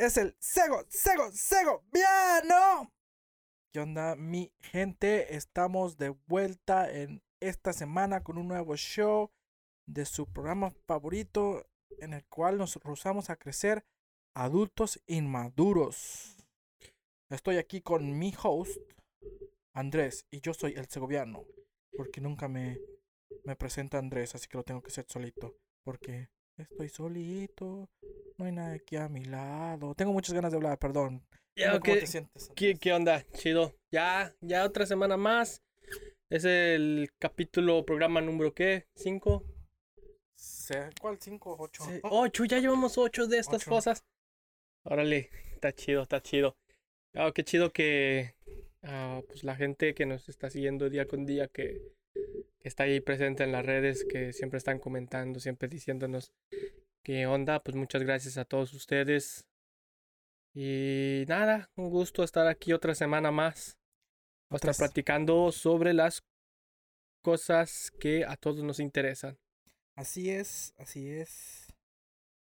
es el Sego, Sego, Sego, Viano. ¿Qué onda, mi gente? Estamos de vuelta en esta semana con un nuevo show de su programa favorito en el cual nos rozamos a crecer adultos inmaduros. Estoy aquí con mi host, Andrés, y yo soy el segoviano, porque nunca me, me presenta Andrés, así que lo tengo que hacer solito, porque estoy solito, no hay nadie aquí a mi lado. Tengo muchas ganas de hablar, perdón. Ya, ¿Cómo ¿qué- te sientes? ¿Qué, qué onda? Chido. Ya, ya otra semana más. Es el capítulo, programa número qué? ¿Cinco? ¿Cuál? ¿Cinco? ¿Ocho? Sí, Oh, Ocho, ya llevamos ocho de estas Ocho. cosas. Órale, está chido, está chido. Ah, qué chido que ah, pues la gente que nos está siguiendo día con día, que, que está ahí presente en las redes, que siempre están comentando, siempre diciéndonos qué onda. Pues muchas gracias a todos ustedes. Y nada, un gusto estar aquí otra semana más. Vamos a Otra estar platicando sobre las cosas que a todos nos interesan. Así es, así es.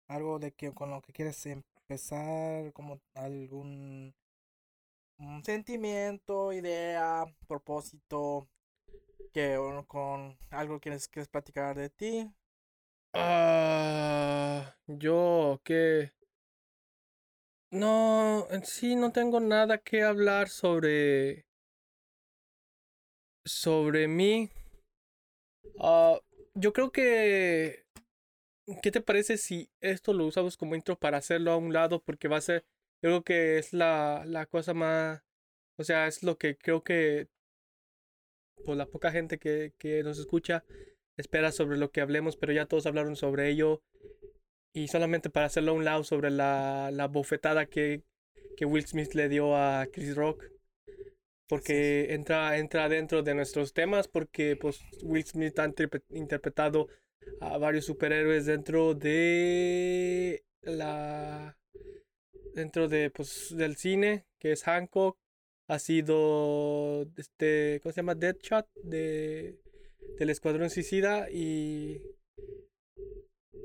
Algo de que con lo que quieres empezar, como algún un sentimiento, idea, propósito, que o con algo quieres, quieres platicar de ti. Ah, yo que no, en sí no tengo nada que hablar sobre sobre mí. Ah, yo creo que ¿qué te parece si esto lo usamos como intro para hacerlo a un lado? Porque va a ser, yo creo que es la, la cosa más, o sea, es lo que creo que por la poca gente que, que nos escucha espera sobre lo que hablemos, pero ya todos hablaron sobre ello. Y solamente para hacerlo a un lado sobre la, la bofetada que, que Will Smith le dio a Chris Rock. Porque entra, entra dentro de nuestros temas, porque pues Will Smith ha interpre- interpretado a varios superhéroes dentro de la dentro de pues del cine, que es Hancock, ha sido este, ¿cómo se llama? Deadshot de del Escuadrón Suicida y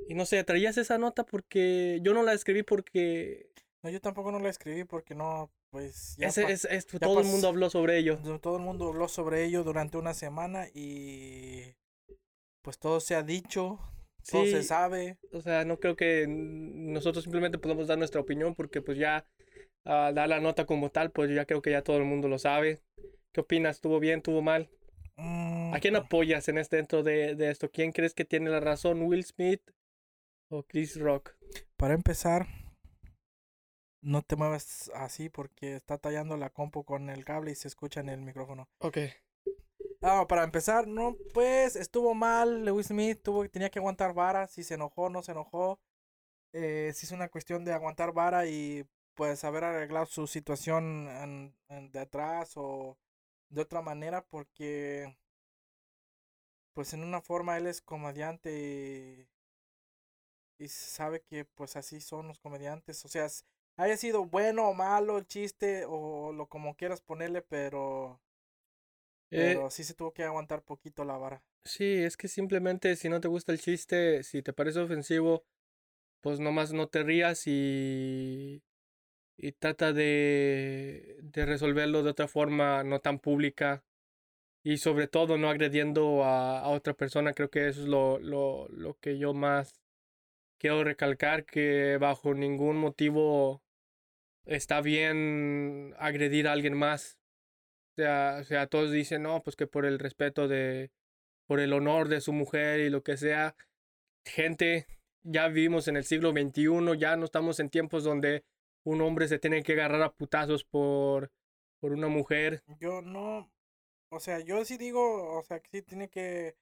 y no sé, traías esa nota porque yo no la escribí porque No, yo tampoco no la escribí porque no, pues ya ese, pa- es, es- ya todo el mundo habló sobre ello. do- todo el mundo habló sobre ello durante una semana y pues todo se ha dicho, todo se sabe. O sea, no creo que nosotros simplemente podamos dar nuestra opinión porque pues ya ah, dar la nota como tal, pues ya creo que ya todo el mundo lo sabe. ¿Qué opinas? ¿Estuvo bien? ¿Estuvo mal? Mm, ¿A quién apoyas en este dentro de, de esto? ¿Quién crees que tiene la razón? ¿Will Smith o Chris Rock? Para empezar, no te muevas así porque está tallando la compu con el cable y se escucha en el micrófono. Ok. Ah, para empezar, no, pues estuvo mal. Lewis Smith tuvo, tenía que aguantar vara. Si se enojó, no se enojó. Eh, si es una cuestión de aguantar vara y pues haber arreglado su situación en- en- de atrás o de otra manera, porque pues en una forma él es comediante y, y sabe que pues así son los comediantes. O sea, haya sido bueno o malo el chiste o lo como quieras ponerle, pero Eh, pero sí se tuvo que aguantar poquito la vara. sí, es que simplemente si no te gusta el chiste, si te parece ofensivo, pues nomás no te rías y, y trata de, de resolverlo de otra forma no tan pública y sobre todo no agrediendo a, a otra persona. Creo que eso es lo, lo, lo que yo más quiero recalcar, que bajo ningún motivo está bien agredir a alguien más. O sea, o sea, todos dicen, no, pues que por el respeto de, por el honor de su mujer y lo que sea. Gente, ya vivimos en el siglo XXI, ya no estamos en tiempos donde un hombre se tiene que agarrar a putazos por, por una mujer. Yo no, o sea, yo sí digo, o sea, que sí tiene que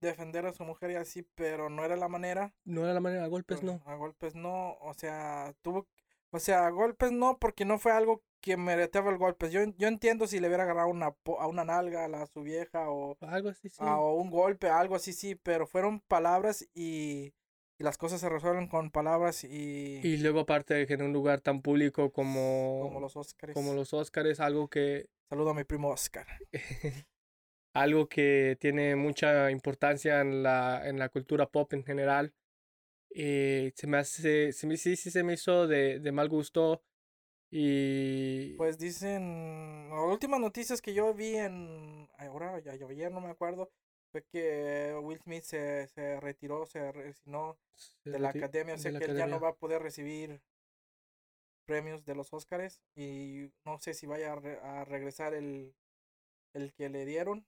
defender a su mujer y así, pero no era la manera. No era la manera, a golpes pero no. A golpes no, o sea, tuvo, o sea, a golpes no, porque no fue algo que merecía el golpes. Yo, yo entiendo si le hubiera agarrado una, a una nalga a, la, a su vieja o, Algo así, sí. a- o un golpe, algo así, sí, pero fueron palabras y las cosas se resuelven con palabras y, Y luego aparte de que en un lugar tan público como, como los Óscares. como los Óscares, algo que, Saludo a mi primo Oscar. algo que tiene mucha importancia en la, en la cultura pop en general. eh, se me hace, se me, sí, sí se me hizo de, de mal gusto y... Pues dicen, las últimas noticias que yo vi en, ahora ya ayer no me acuerdo, fue que Will Smith se, se retiró, se resignó de la academia, o sea que él ya no va a poder recibir premios de los Oscars y no sé si vaya a, re- a regresar el, el que le dieron.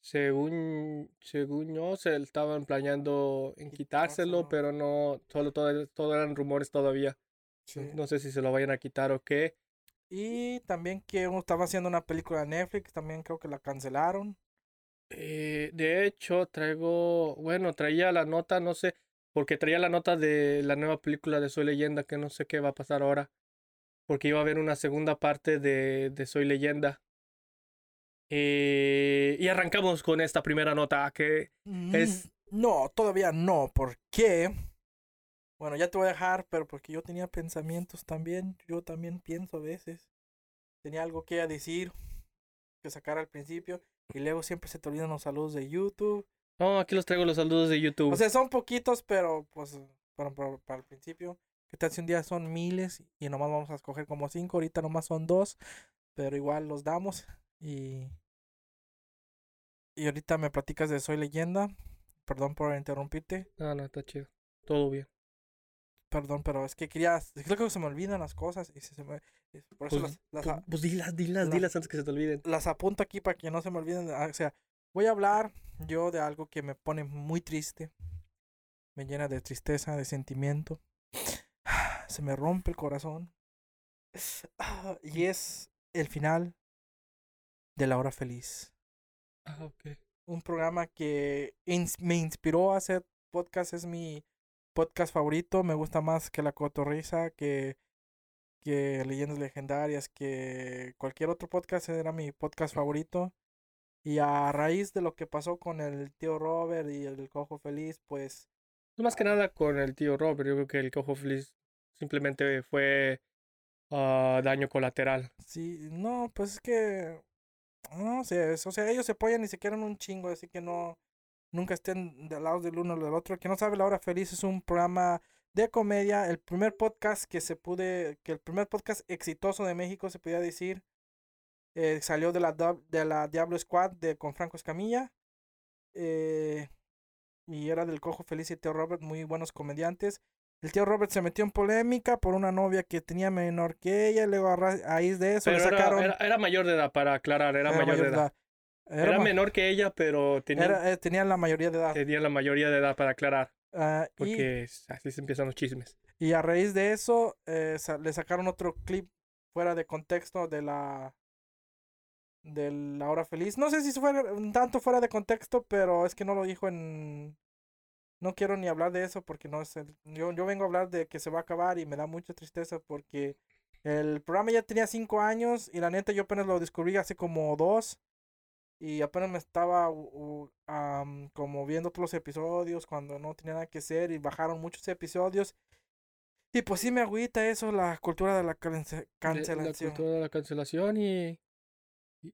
Según, según yo, se estaban planeando en quitárselo, pero no, solo todo, todo eran rumores todavía. Sí. No sé si se lo vayan a quitar o qué. Y también que uno estaba haciendo una película de Netflix, también creo que la cancelaron. Eh, de hecho, traigo, bueno, traía la nota, no sé, porque traía la nota de la nueva película de Soy Leyenda, que no sé qué va a pasar ahora, porque iba a haber una segunda parte de, de Soy Leyenda. Eh, y arrancamos con esta primera nota, que Es- Mm, No, todavía no, porque... Bueno, ya te voy a dejar, pero porque yo tenía pensamientos también, yo también pienso a veces. Tenía algo que decir, que sacar al principio, y luego siempre se te olvidan los saludos de YouTube. no, aquí los traigo los saludos de YouTube. O sea, son poquitos, pero pues para, para, para el principio. ¿Qué tal si un día son miles y nomás vamos a escoger como cinco? Ahorita nomás son dos, pero igual los damos. Y, y ahorita me platicas de Soy Leyenda. Perdón por interrumpirte. No, no, está chido. Todo bien. Perdón, pero es que quería. Es que creo que se me olvidan las cosas. Y se, se me, por eso Pues, las, las, pues, pues dilas, dilas, la- dilas antes que se te olviden. las apunto aquí para que no se me olviden. Ah, O sea, voy a hablar yo de algo que me pone muy triste. Me llena de tristeza, de sentimiento. Se me rompe el corazón. Y es el final de La Hora Feliz. Ah, ok. un programa que ins- me inspiró a hacer podcast. Es mi podcast favorito. Me gusta más que La Cotorrisa, que, que Leyendas Legendarias, que cualquier otro podcast. Era mi podcast favorito. Y a raíz de lo que pasó con el tío Robert y el cojo feliz, pues Más que nada con el tío Robert, yo creo que el cojo feliz simplemente fue ah, daño colateral. sí, no, pues es que no sé, o sea, ellos se apoyan y se quieren un chingo, así que no, nunca estén de lado del uno o del otro. El que no sabe, La Hora Feliz es un programa de comedia, el primer podcast que se pude, que el primer podcast exitoso de México se podía decir, eh, salió de la, de la Diablo Squad de, con Franco Escamilla, eh, y era del Cojo Feliz y Tío Robert, muy buenos comediantes. El tío Robert se metió en polémica por una novia que tenía menor que ella, y luego a ra- raíz de eso Pero le era, sacaron... era, era mayor de edad, para aclarar, era, era mayor de edad. edad. Era, menor que ella, pero tenía, eh, tenía la mayoría de edad. tenía la mayoría de edad para aclarar, Ah, porque así se empiezan los chismes. y a raíz de eso eh, sa- le sacaron otro clip fuera de contexto de la de la hora feliz. No sé si fue un tanto fuera de contexto, pero es que no lo dijo en no quiero ni hablar de eso porque no es el- yo, yo vengo a hablar de que se va a acabar y me da mucha tristeza porque el programa ya tenía cinco años y la neta yo apenas lo descubrí hace como dos y apenas me estaba u- u- am, como viendo todos los episodios cuando no tenía nada que hacer y bajaron muchos episodios y pues sí me agüita eso la cultura de la cance- cancelación La cultura de la cancelación y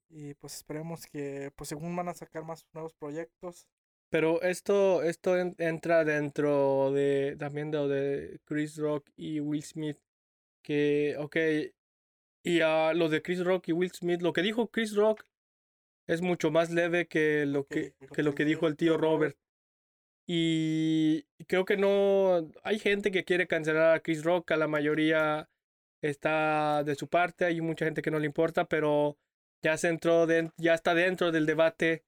y pues esperemos que pues según van a sacar más nuevos proyectos Pero esto, esto en- entra dentro de también de, lo de Chris Rock y Will Smith. Que, ok, y a lo de Chris Rock y Will Smith, lo que dijo Chris Rock es mucho más leve que lo que, dijo que lo que dijo el tío Robert. Y creo que no, hay gente que quiere cancelar a Chris Rock, a la mayoría está de su parte, hay mucha gente que no le importa, pero ya se entró, den- ya está dentro del debate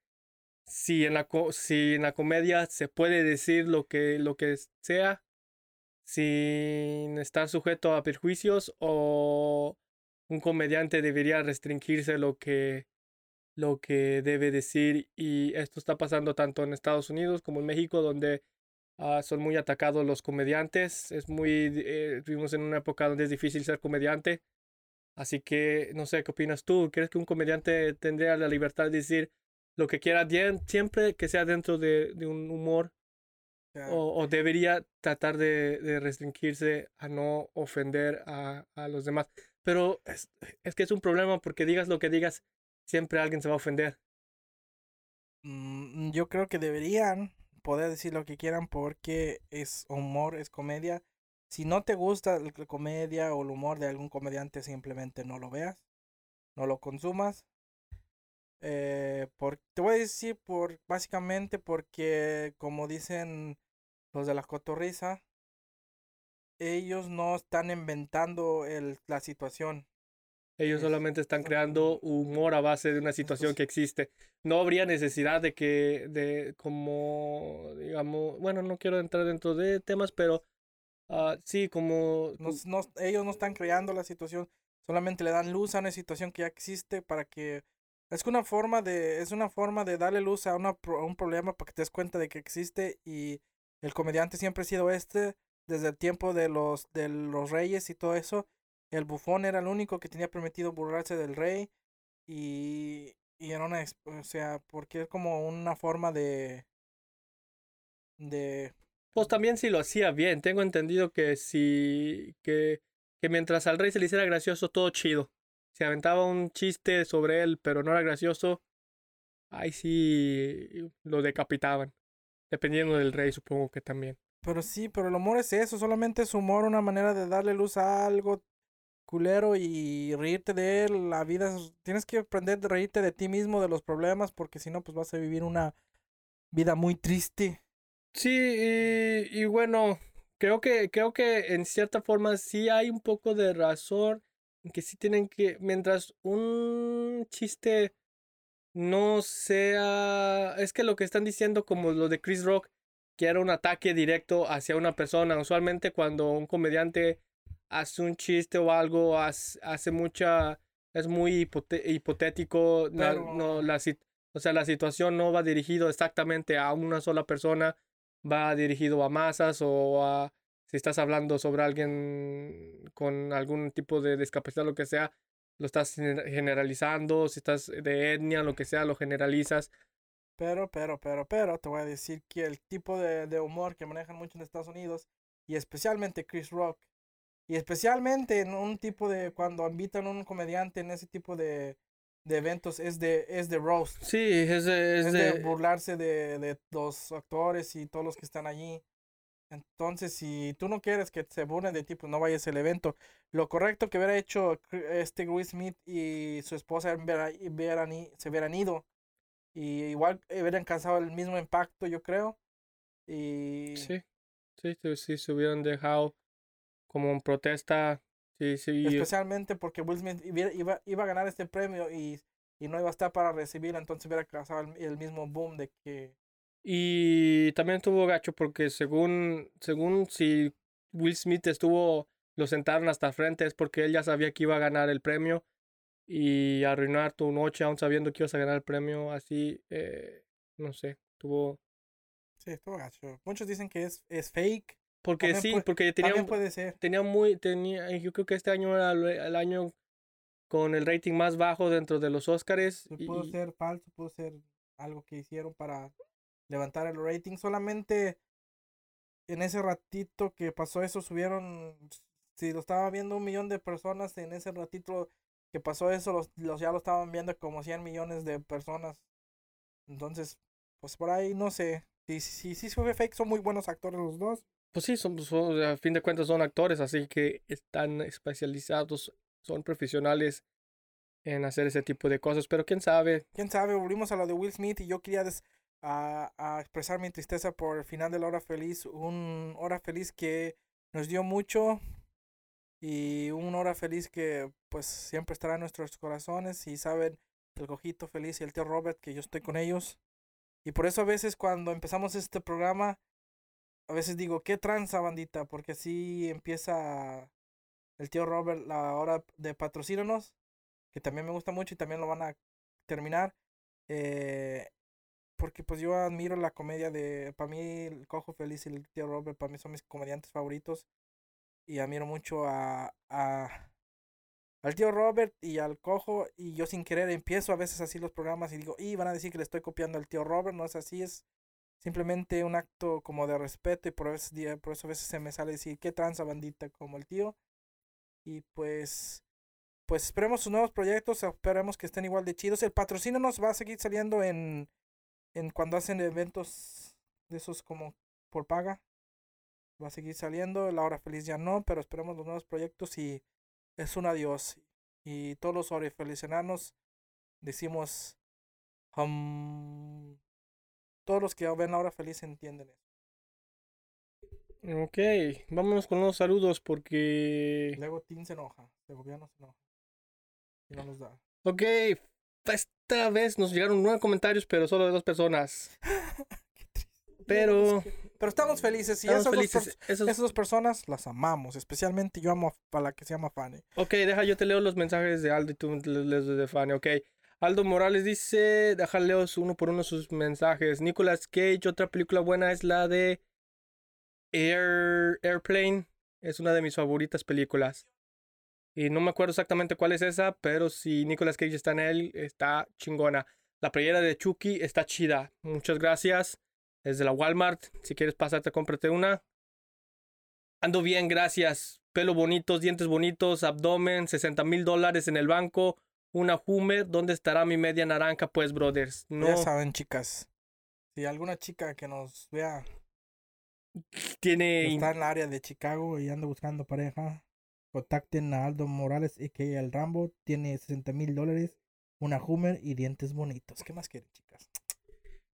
si en la, si en la comedia se puede decir lo que, lo que sea sin estar sujeto a perjuicios o un comediante debería restringirse lo que, lo que debe decir y esto está pasando tanto en Estados Unidos como en México donde ah, son muy atacados los comediantes. Es muy, eh, vivimos en una época donde es difícil ser comediante. Así que no sé qué opinas tú. ¿Crees que un comediante tendría la libertad de decir lo que quiera siempre que sea dentro de, de un humor sea, o, o debería tratar de, de restringirse a no ofender a, a los demás? Pero es, es que es un problema porque digas lo que digas, siempre alguien se va a ofender. mm, yo creo que deberían poder decir lo que quieran porque es humor, es comedia. Si no te gusta la comedia o el humor de algún comediante, simplemente no lo veas, no lo consumas. Eh, por, te voy a decir por básicamente porque como dicen los de la cotorriza, ellos no están inventando el, la situación. Ellos solamente están creando humor a base de una situación que existe. No habría necesidad de que, de como, digamos, bueno, no quiero entrar dentro de temas, pero uh, sí, como... No, no, ellos no están creando la situación, solamente le dan luz a una situación que ya existe para que... Es una forma de, es una forma de darle luz a, una, a un problema para que te des cuenta de que existe y el comediante siempre ha sido este desde el tiempo de los, de los reyes y todo eso el bufón era el único que tenía permitido burlarse del rey y, y era una, o sea, porque es como una forma de, de... Pues también si lo hacía bien, tengo entendido que si, que, que mientras al rey se le hiciera gracioso, todo chido. Se aventaba un chiste sobre él, pero no era gracioso, ahí sí lo decapitaban. Dependiendo del rey, supongo que también. Pero sí, pero el humor es eso, solamente es humor, una manera de darle luz a algo y reírte de él. La vida, tienes que aprender a reírte de ti mismo, de los problemas, porque si no, pues vas a vivir una vida muy triste. Sí, y, y, bueno, creo que, creo que en cierta forma sí hay un poco de razón que sí tienen que, mientras un chiste no sea, es que lo que están diciendo como lo de Chris Rock, que era un ataque directo hacia una persona, usualmente cuando un comediante hace un chiste o algo, hace, mucha, es muy hipotético, no, la, o sea, la situación no va dirigido exactamente a una sola persona, va dirigido a masas o a, si estás hablando sobre alguien con algún tipo de discapacidad, lo que sea, lo estás generalizando, si estás de etnia, lo que sea, lo generalizas. Pero, pero, pero, pero, te voy a decir que el tipo de, de humor que manejan mucho en Estados Unidos, y especialmente Chris Rock, y especialmente en un tipo de, cuando invitan a un comediante en ese tipo de, de eventos, es de, es de roast. Sí, es de, es de... burlarse de, de los actores y todos los que están allí. Entonces, si tú no quieres que se burlen de ti, pues no vayas al evento. Lo correcto que hubiera hecho este Will Smith y su esposa se hubieran ido. Y igual hubieran causado el mismo impacto, yo creo. Y... Sí, sí, sí, sí se hubieran dejado como en protesta. Sí, sí. Especialmente porque Will Smith iba, iba, a ganar este premio y, y, no iba a estar para recibirlo, entonces hubiera causado el, mismo boom de que... Y también estuvo gacho porque según, según si Will Smith estuvo, lo sentaron hasta frente es porque él ya sabía que iba a ganar el premio y arruinar tu noche aún sabiendo que ibas a ganar el premio así, eh, no sé, tuvo... Sí, estuvo gacho. Muchos dicen que es, es fake, porque sí, porque tenía, puede ser. tenía muy, tenía, yo creo que este año era el año con el rating más bajo dentro de los Oscars. Pudo ser falso, pudo ser algo que hicieron para levantar el rating. Solamente en ese ratito que pasó eso subieron, si lo estaba viendo un millón de personas, en ese ratito que pasó eso, los, los ya lo estaban viendo como 100 millones de personas. Entonces, pues por ahí no sé. Si, si, si fue fake, son muy buenos actores los dos. Pues sí, son, a fin de cuentas son actores, así que están especializados, son profesionales en hacer ese tipo de cosas, pero quién sabe. Quién sabe, volvimos a lo de Will Smith y yo quería a, a, expresar mi tristeza por el final de la hora feliz, un hora feliz que nos dio mucho y un hora feliz que pues siempre estará en nuestros corazones y saben el cojito feliz y el tío Robert que yo estoy con ellos. Y por eso a veces cuando empezamos este programa a veces digo, ¿qué tranza, bandita? Porque así empieza el tío Robert la hora de patrocínanos, que también me gusta mucho y también lo van a terminar. Eh, porque pues yo admiro la comedia de, para mí el Cojo Feliz y el tío Robert, para mí son mis comediantes favoritos. Y admiro mucho a, a al tío Robert y al Cojo. Y yo sin querer empiezo a veces así los programas y digo, y van a decir que le estoy copiando al tío Robert, no es así, es simplemente un acto como de respeto y por, eso, por eso a veces se me sale decir qué tranza bandita como el tío. Y pues, pues esperemos sus nuevos proyectos, esperemos que estén igual de chidos. El patrocinio nos va a seguir saliendo en, en cuando hacen eventos de esos como por paga. Va a seguir saliendo. La hora feliz ya no, pero esperemos los nuevos proyectos y es un adiós. Y todos los orifelicenanos decimos. Todos los que ven la hora feliz entienden eso. Ok, vámonos con los saludos porque... Luego Tim se enoja. El gobierno se enoja. Y no nos da. Ok, esta vez nos llegaron nueve comentarios, pero solo de dos personas. Qué triste. Pero... Pero estamos felices y Estamos esas, dos felices. pers- Esos- esas dos personas las amamos. Especialmente yo amo a la que se llama Fanny. Ok, deja, yo te leo los mensajes de Aldo y tú le- lees los de Fanny, ok. Aldo Morales dice, deja leo uno por uno sus mensajes. Nicolas Cage, otra película buena es la de Air, Airplane. Es una de mis favoritas películas. Y no me acuerdo exactamente cuál es esa, pero si Nicolas Cage está en él, está chingona. La playera de Chucky está chida. Muchas gracias. Es de la Walmart. Si quieres pasarte, cómprate una. Ando bien, gracias. Pelo bonitos, dientes bonitos, abdomen, 60 mil dólares en el banco, una Hummer. ¿Dónde estará mi media naranja? Pues, brothers. No Ya saben, chicas. Si alguna chica que nos vea tiene. está en el área de Chicago y anda buscando pareja, contacten a Aldo Morales, a.k.a. el Rambo. Tiene 60 mil dólares, una Hummer y dientes bonitos. ¿Qué más quieren, chicas?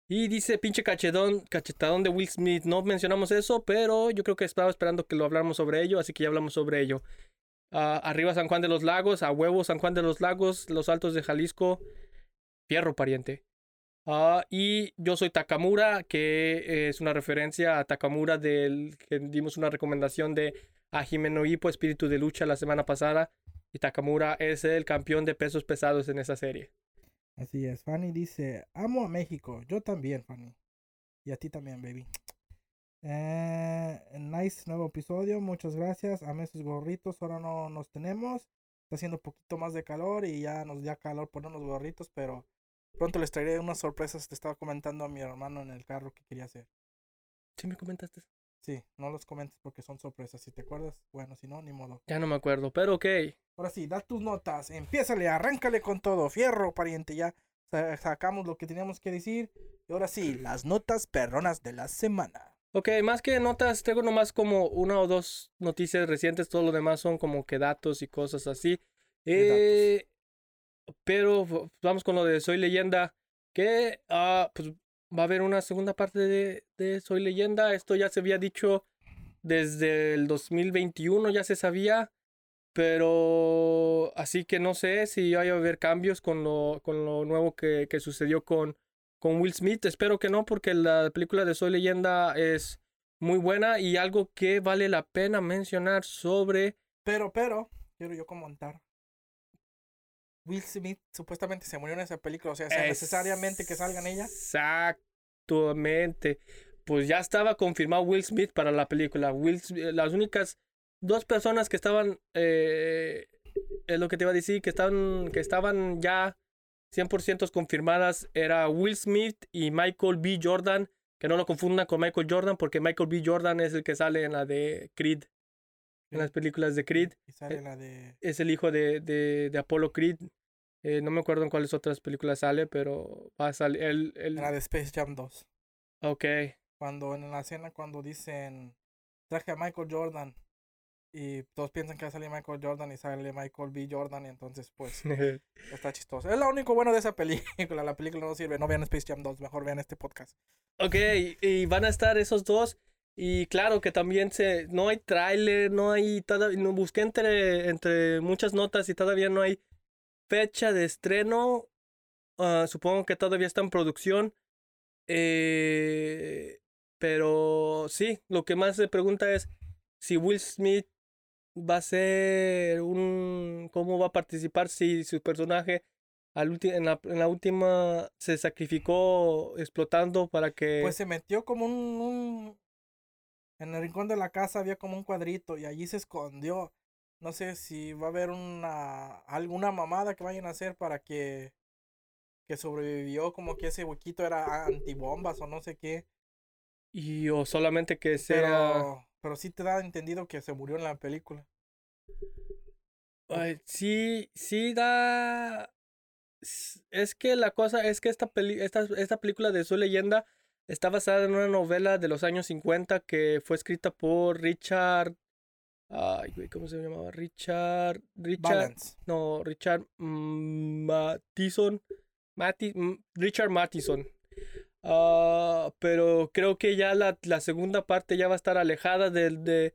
Y dice pinche cachetón, cachetadón de Will Smith. No mencionamos eso, pero yo creo que estaba esperando que lo habláramos sobre ello, así que ya hablamos sobre ello. Ah, arriba San Juan de los Lagos, a huevo San Juan de los Lagos, los Altos de Jalisco, fierro pariente. Ah, y yo soy Takamura, que es una referencia a Takamura del que dimos una recomendación de a Jimeno Hippo, Espíritu de Lucha, la semana pasada. Y Takamura es el campeón de pesos pesados en esa serie. Así es. Fanny dice, amo a México. Yo también, Fanny. Y a ti también, baby. Eh, nice nuevo episodio. Muchas gracias. Amé sus gorritos. Ahora no nos tenemos. Está haciendo un poquito más de calor y ya nos da calor ponernos gorritos, pero pronto les traeré unas sorpresas. Te estaba comentando a mi hermano en el carro que quería hacer. ¿Sí me comentaste? Sí, no los comentes porque son sorpresas. Si te acuerdas, bueno, si no, ni modo. Ya no me acuerdo, pero ok. Ahora sí, da tus notas. Empiézale, arráncale con todo. Fierro, pariente. Ya sa- sacamos lo que teníamos que decir. Y ahora sí, las notas perronas de la semana. Ok, más que notas, tengo nomás como una o dos noticias recientes, todo lo demás son como que datos y cosas así. ¿Qué Eh, pero vamos con lo de Soy Leyenda, que ah, pues va a haber una segunda parte de, de Soy Leyenda. Esto ya se había dicho desde el 2021, ya se sabía, pero así que no sé si vaya a haber cambios con lo, con lo nuevo que, que sucedió con, con Will Smith. Espero que no, porque la película de Soy Leyenda es muy buena y algo que vale la pena mencionar sobre... Pero, pero, quiero yo comentar. Will Smith supuestamente se murió en esa película. O sea, sea necesariamente que salga en ella. Exactamente. Pues ya estaba confirmado Will Smith para la película. Will Sm- las únicas dos personas que estaban, eh, es lo que te iba a decir, que estaban, que estaban ya 100% confirmadas era Will Smith y Michael B. Jordan. Que no lo confundan con Michael Jordan porque Michael B. Jordan es el que sale en la de Creed. En las películas de Creed. Y sale Eh, la de. Es el hijo de, de, de Apollo Creed. Eh, no me acuerdo en cuáles otras películas sale, pero va a salir. El, el... La de Space Jam 2. Ok. Cuando en la escena, cuando dicen. Traje a Michael Jordan. Y todos piensan que va a salir Michael Jordan y sale Michael B. Jordan. Y entonces, pues, está chistoso. Es lo único bueno de esa película. La película no sirve. No vean Space Jam 2. Mejor vean este podcast. ok, y van a estar esos dos. Y claro que también se. No hay tráiler, no hay. no, busqué entre, entre muchas notas y todavía no hay fecha de estreno. Ah, supongo que todavía está en producción. Eh, pero sí, lo que más se pregunta es si Will Smith va a ser un... ¿Cómo va a participar si su personaje al en, la, en la última se sacrificó explotando para que... Pues se metió como un, un- En el rincón de la casa había como un cuadrito y allí se escondió. No sé si va a haber una alguna mamada que vayan a hacer para que que sobrevivió, como que ese huequito era antibombas o no sé qué. Y o solamente que sea... Pero pero sí te da entendido que se murió en la película. Ay, sí, sí da... Es que la cosa es que esta, peli... esta, esta película de su leyenda está basada en una novela de los años 50 que fue escrita por Richard. Ay, güey, ¿cómo se llamaba? Richard. Richard. Balance. No, Richard mm, Mattison. Matti- mm, Richard Mattison. Ah, pero creo que ya la, la segunda parte ya va a estar alejada de, de,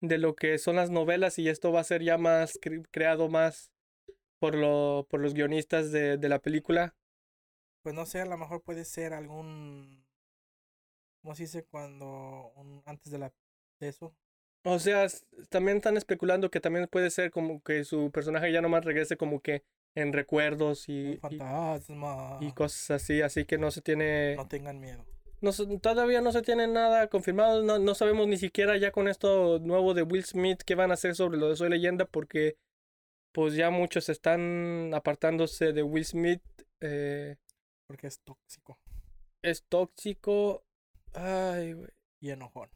de lo que son las novelas y esto va a ser ya más cre- creado más por, lo, por los guionistas de, de la película. Pues no sé, a lo mejor puede ser algún. ¿Cómo se dice cuando. un- antes de la de eso? O sea, también están especulando que también puede ser como que su personaje ya nomás regrese como que en recuerdos y, y, fantasma. y cosas así, así que no se tiene... No tengan miedo. No, todavía no se tiene nada confirmado, no, no sabemos ni siquiera ya con esto nuevo de Will Smith qué van a hacer sobre lo de Soy Leyenda porque pues ya muchos están apartándose de Will Smith, eh, Porque es tóxico es tóxico, ay, güey, y enojón.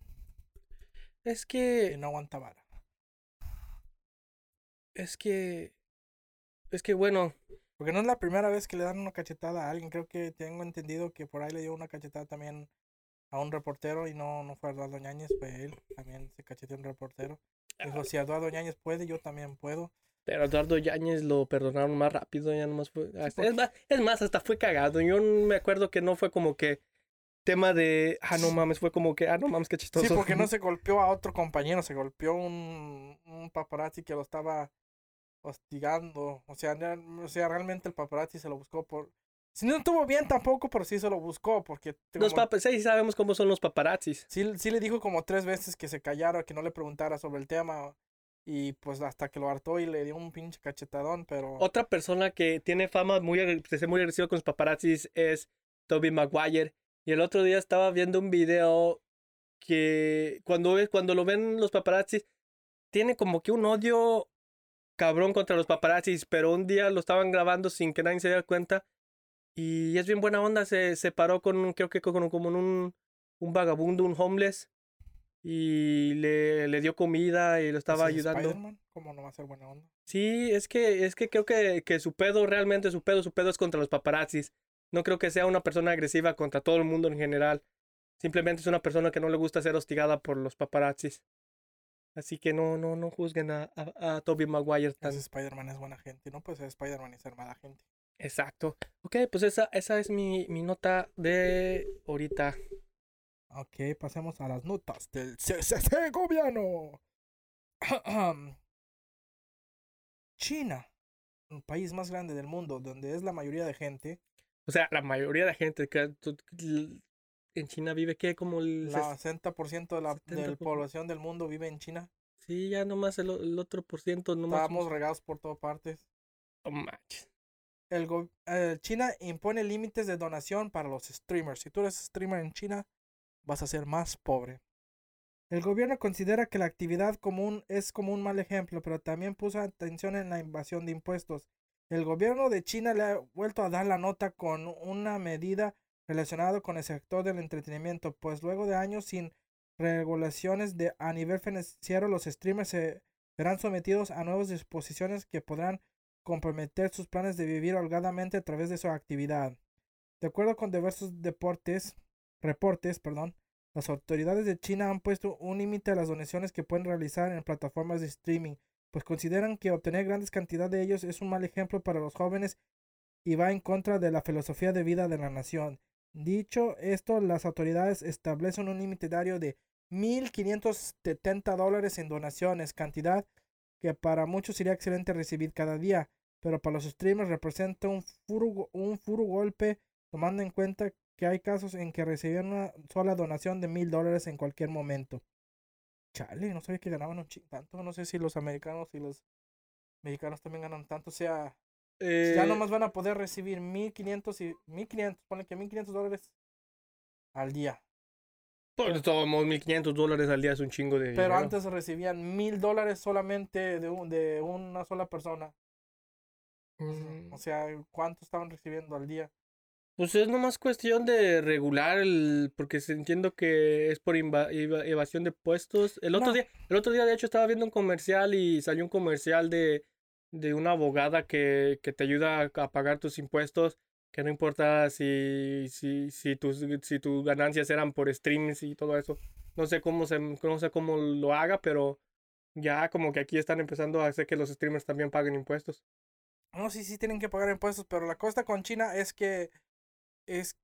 es Y que, no aguanta vara. es que, es que bueno, Porque no es la primera vez que le dan una cachetada a alguien. Creo que tengo entendido que por ahí le dio una cachetada también a un reportero y no, no fue Eduardo Ñañez, fue él. También se cacheteó un reportero. Dijo, si Eduardo Ñañez puede, yo también puedo. Pero Eduardo Yáñez lo perdonaron más rápido, ya nomás fue. hasta- es, más, es más, hasta fue cagado. Yo me acuerdo que no fue como que tema de. Ah, no mames, fue como que. Ah, no mames, qué chistoso. Sí, porque no se golpeó a otro compañero, se golpeó un, un paparazzi que lo estaba hostigando. O sea, o sea, realmente el paparazzi se lo buscó por... Si no estuvo bien tampoco, pero sí se lo buscó, porque... Los papas, sí sabemos cómo son los paparazzis. sí, sí le dijo como tres veces que se callara, que no le preguntara sobre el tema. Y pues hasta que lo hartó y le dio un pinche cachetadón, pero... Otra persona que tiene fama muy, de muy agresiva con los paparazzis es Toby Maguire. Y el otro día estaba viendo un video que cuando, cuando lo ven los paparazzis, tiene como que un odio cabrón contra los paparazzis, pero un día lo estaban grabando sin que nadie se diera cuenta. Y es bien buena onda, se separó con, un- creo que con, como un, un vagabundo, un homeless. Y le, le dio comida y lo estaba ¿ese es ayudando. ¿Cómo no va a ser buena onda? Sí, es que, es que creo que, que su pedo, realmente su pedo, su pedo es contra los paparazzis. No creo que sea una persona agresiva contra todo el mundo en general. Simplemente es una persona que no le gusta ser hostigada por los paparazzis. Así que no, no, no juzguen a, a, a Tobey Maguire tan. Spider-Man es buena gente. No puede ser Spider-Man y ser mala gente. Exacto. Ok, pues esa, esa es mi, mi nota de ahorita. Ok, pasemos a las notas del CCC gobierno. China, el país más grande del mundo, donde es la mayoría de gente, O sea, la mayoría de gente que en China vive, ¿qué? Como el... la ses- 60% de la del 70%. población del mundo vive en China. Sí, ya nomás el, el otro por ciento, nomás... Estamos regados por todas partes. El go- eh, China impone límites de donación para los streamers. Si tú eres streamer en China, vas a ser más pobre. El gobierno considera que la actividad común es como un mal ejemplo, pero también puso atención en la invasión de impuestos. El gobierno de China le ha vuelto a dar la nota con una medida relacionada con el sector del entretenimiento, pues luego de años sin regulaciones de, a nivel financiero, los streamers se verán sometidos a nuevas disposiciones que podrán comprometer sus planes de vivir holgadamente a través de su actividad. De acuerdo con diversos deportes, reportes, perdón, las autoridades de China han puesto un límite a las donaciones que pueden realizar en plataformas de streaming, pues consideran que obtener grandes cantidades de ellos es un mal ejemplo para los jóvenes y va en contra de la filosofía de vida de la nación. Dicho esto, las autoridades establecen un límite diario de 1.570 dólares en donaciones, cantidad que para muchos sería excelente recibir cada día, pero para los streamers representa un furo, un furo golpe, tomando en cuenta que hay casos en que recibían una sola donación de mil dólares en cualquier momento. Chale, no sabía que ganaban un tanto. No sé si los americanos y los mexicanos también ganan tanto. O sea, Eh, ya nomás van a poder recibir 1500 y 1500, ponle que 1500 dólares al día. Por de todos modos, 1500 dólares al día es un chingo de Pero dinero. antes recibían mil dólares solamente de, un, de una sola persona. Mm, O sea, ¿cuánto estaban recibiendo al día? Pues es nomás cuestión de regular el... Porque entiendo que es por inva- eva- evasión de puestos. El otro No. día, el otro día de hecho estaba viendo un comercial y salió un comercial de, de una abogada que, que te ayuda a, pagar tus impuestos. que no importa si, si, si, tus, si tus ganancias eran por streams y todo eso. No sé cómo se, no sé cómo lo haga, pero ya como que aquí están empezando a hacer que los streamers también paguen impuestos. No, sí, sí tienen que pagar impuestos, pero la cosa con China es que es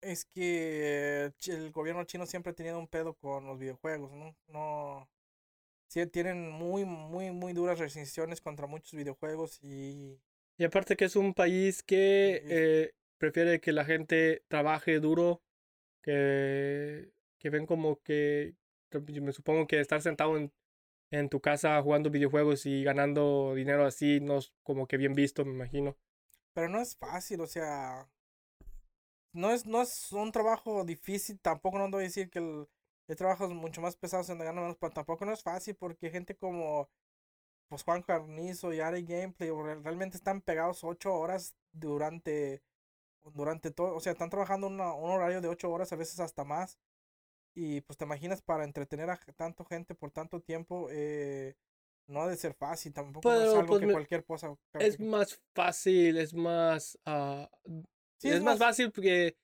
es que el gobierno chino siempre ha tenido un pedo con los videojuegos, ¿no? No sí tienen muy muy muy duras restricciones contra muchos videojuegos y y aparte que es un país que eh, prefiere que la gente trabaje duro, que, que ven como que, me supongo que estar sentado en, en tu casa jugando videojuegos y ganando dinero así no es como que bien visto, me imagino. Pero no es fácil, o sea, no es, no es un trabajo difícil, tampoco no voy a decir que el, el trabajo es mucho más pesado se gana menos, pero tampoco no es fácil porque gente como pues Juan Carnizo y Ari Gameplay realmente están pegados ocho horas durante durante todo, o sea, están trabajando un horario de ocho horas, a veces hasta más. Y pues te imaginas para entretener a tanto gente por tanto tiempo, eh, no ha de ser fácil, tampoco es algo pues, que cualquier cosa. Es más fácil, es más... Ah, es, más, fácil porque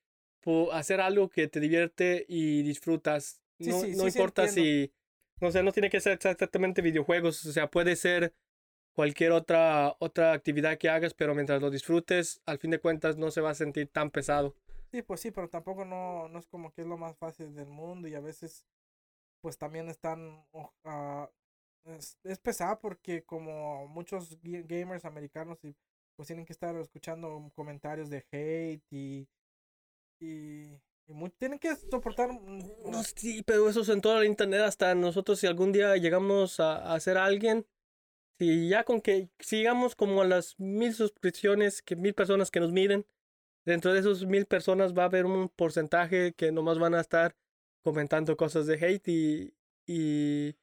hacer algo que te divierte y disfrutas. No, no importa si o sea, no tiene que ser exactamente videojuegos, o sea, puede ser cualquier otra, otra actividad que hagas, pero mientras lo disfrutes, al fin de cuentas no se va a sentir tan pesado. Sí, pues sí, pero tampoco no, no es como que es lo más fácil del mundo y a veces pues también están... Uh, es, es, pesado porque como muchos gamers americanos y pues tienen que estar escuchando comentarios de hate y, y y tienen que soportar. No, sí, pero eso es en todo el internet. Hasta nosotros, si algún día llegamos a, a ser alguien, si ya con que sigamos como a las mil suscripciones, que mil personas que nos miren, dentro de esos mil personas va a haber un porcentaje que nomás van a estar comentando cosas de hate y, y,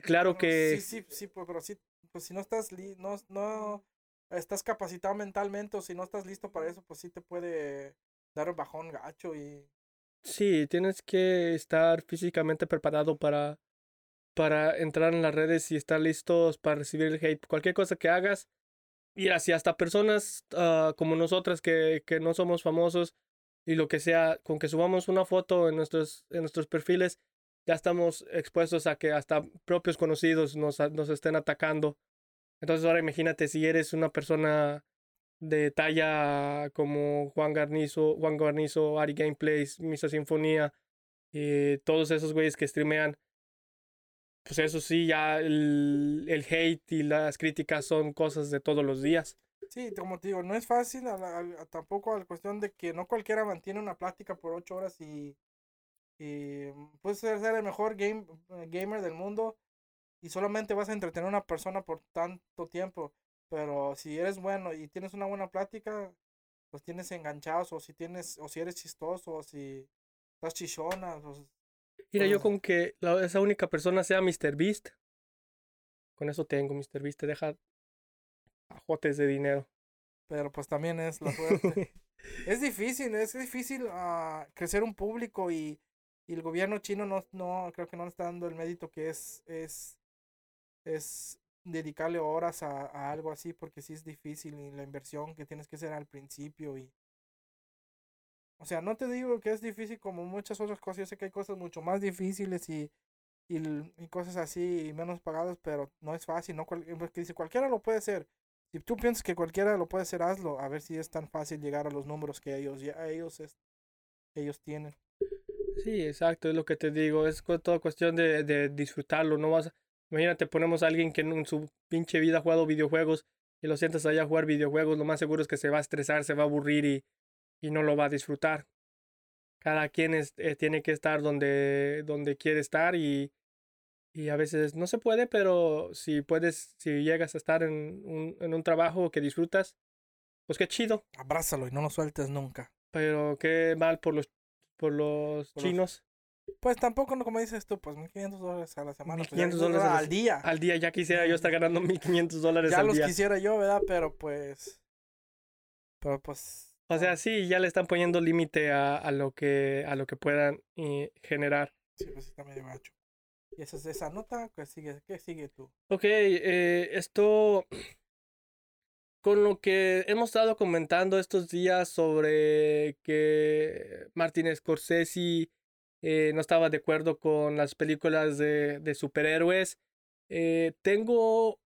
claro que. Sí, sí, sí, pero sí, pues si no estás, no, no estás capacitado mentalmente o si no estás listo para eso, pues sí te puede dar un bajón gacho y Sí, tienes que estar físicamente preparado para, para entrar en las redes y estar listos para recibir el hate. Cualquier cosa que hagas, y así hasta personas uh, como nosotras que, que no somos famosos y lo que sea, con que subamos una foto en nuestros, en nuestros perfiles, ya estamos expuestos a que hasta propios conocidos nos, nos estén atacando. Entonces ahora imagínate si eres una persona de talla como Juan Garnizo, Juan Garnizo, Ari Gameplays, Misa Sinfonía, y todos esos güeyes que streamean. Pues eso sí, ya el, el, hate y las críticas son cosas de todos los días. Sí, como te digo, no es fácil, tampoco a la cuestión de que no cualquiera mantiene una plática por ocho horas y, y puedes ser el mejor game, gamer del mundo y solamente vas a entretener a una persona por tanto tiempo. Pero si eres bueno y tienes una buena plática, pues tienes enganchados, o si tienes, o si eres chistoso, o si estás chichona. Pues, Mira, yo con que esa única persona sea Mr. Beast, con eso tengo, Mr. Beast te deja ajotes de dinero. Pero pues también es la suerte. es difícil, es difícil uh, crecer un público y, y, el gobierno chino no, no, creo que no está dando el mérito que es, es, es dedicarle horas a, algo así porque sí es difícil y la inversión que tienes que hacer al principio y o sea no te digo que es difícil como muchas otras cosas yo sé que hay cosas mucho más difíciles y, y, cosas así y menos pagadas pero no es fácil no porque dice cualquiera lo puede hacer si tú piensas que cualquiera lo puede hacer hazlo a ver si es tan fácil llegar a los números que ellos ya ellos es, ellos tienen. Sí exacto es lo que te digo es toda cuestión de, de disfrutarlo no vas a Imagínate, ponemos a alguien que en su pinche vida ha jugado videojuegos y lo sientas allá a jugar videojuegos, lo más seguro es que se va a estresar, se va a aburrir y, y no lo va a disfrutar. Cada quien es, eh, tiene que estar donde, donde quiere estar y, y a veces no se puede, pero si puedes, si llegas a estar en un, en un trabajo que disfrutas, pues qué chido. Abrázalo y no lo sueltes nunca. Pero qué mal por los, por los chinos. Pues tampoco, no como dices tú, pues 1500 dólares a la semana. 1500 pues dólares al día. Al día, ya quisiera yo estar ganando 1500 dólares al día. Ya los quisiera yo, ¿verdad? Pero pues. Pero pues. O sea, sí, ya le están poniendo límite a, a, lo que a lo que puedan eh, generar. Sí, pues está medio macho. Y esa es esa nota, ¿qué sigue, qué sigue tú? Ok, eh, esto con lo que hemos estado comentando estos días sobre que Martin Scorsese eh, no estaba de acuerdo con las películas de, de superhéroes, eh, tengo...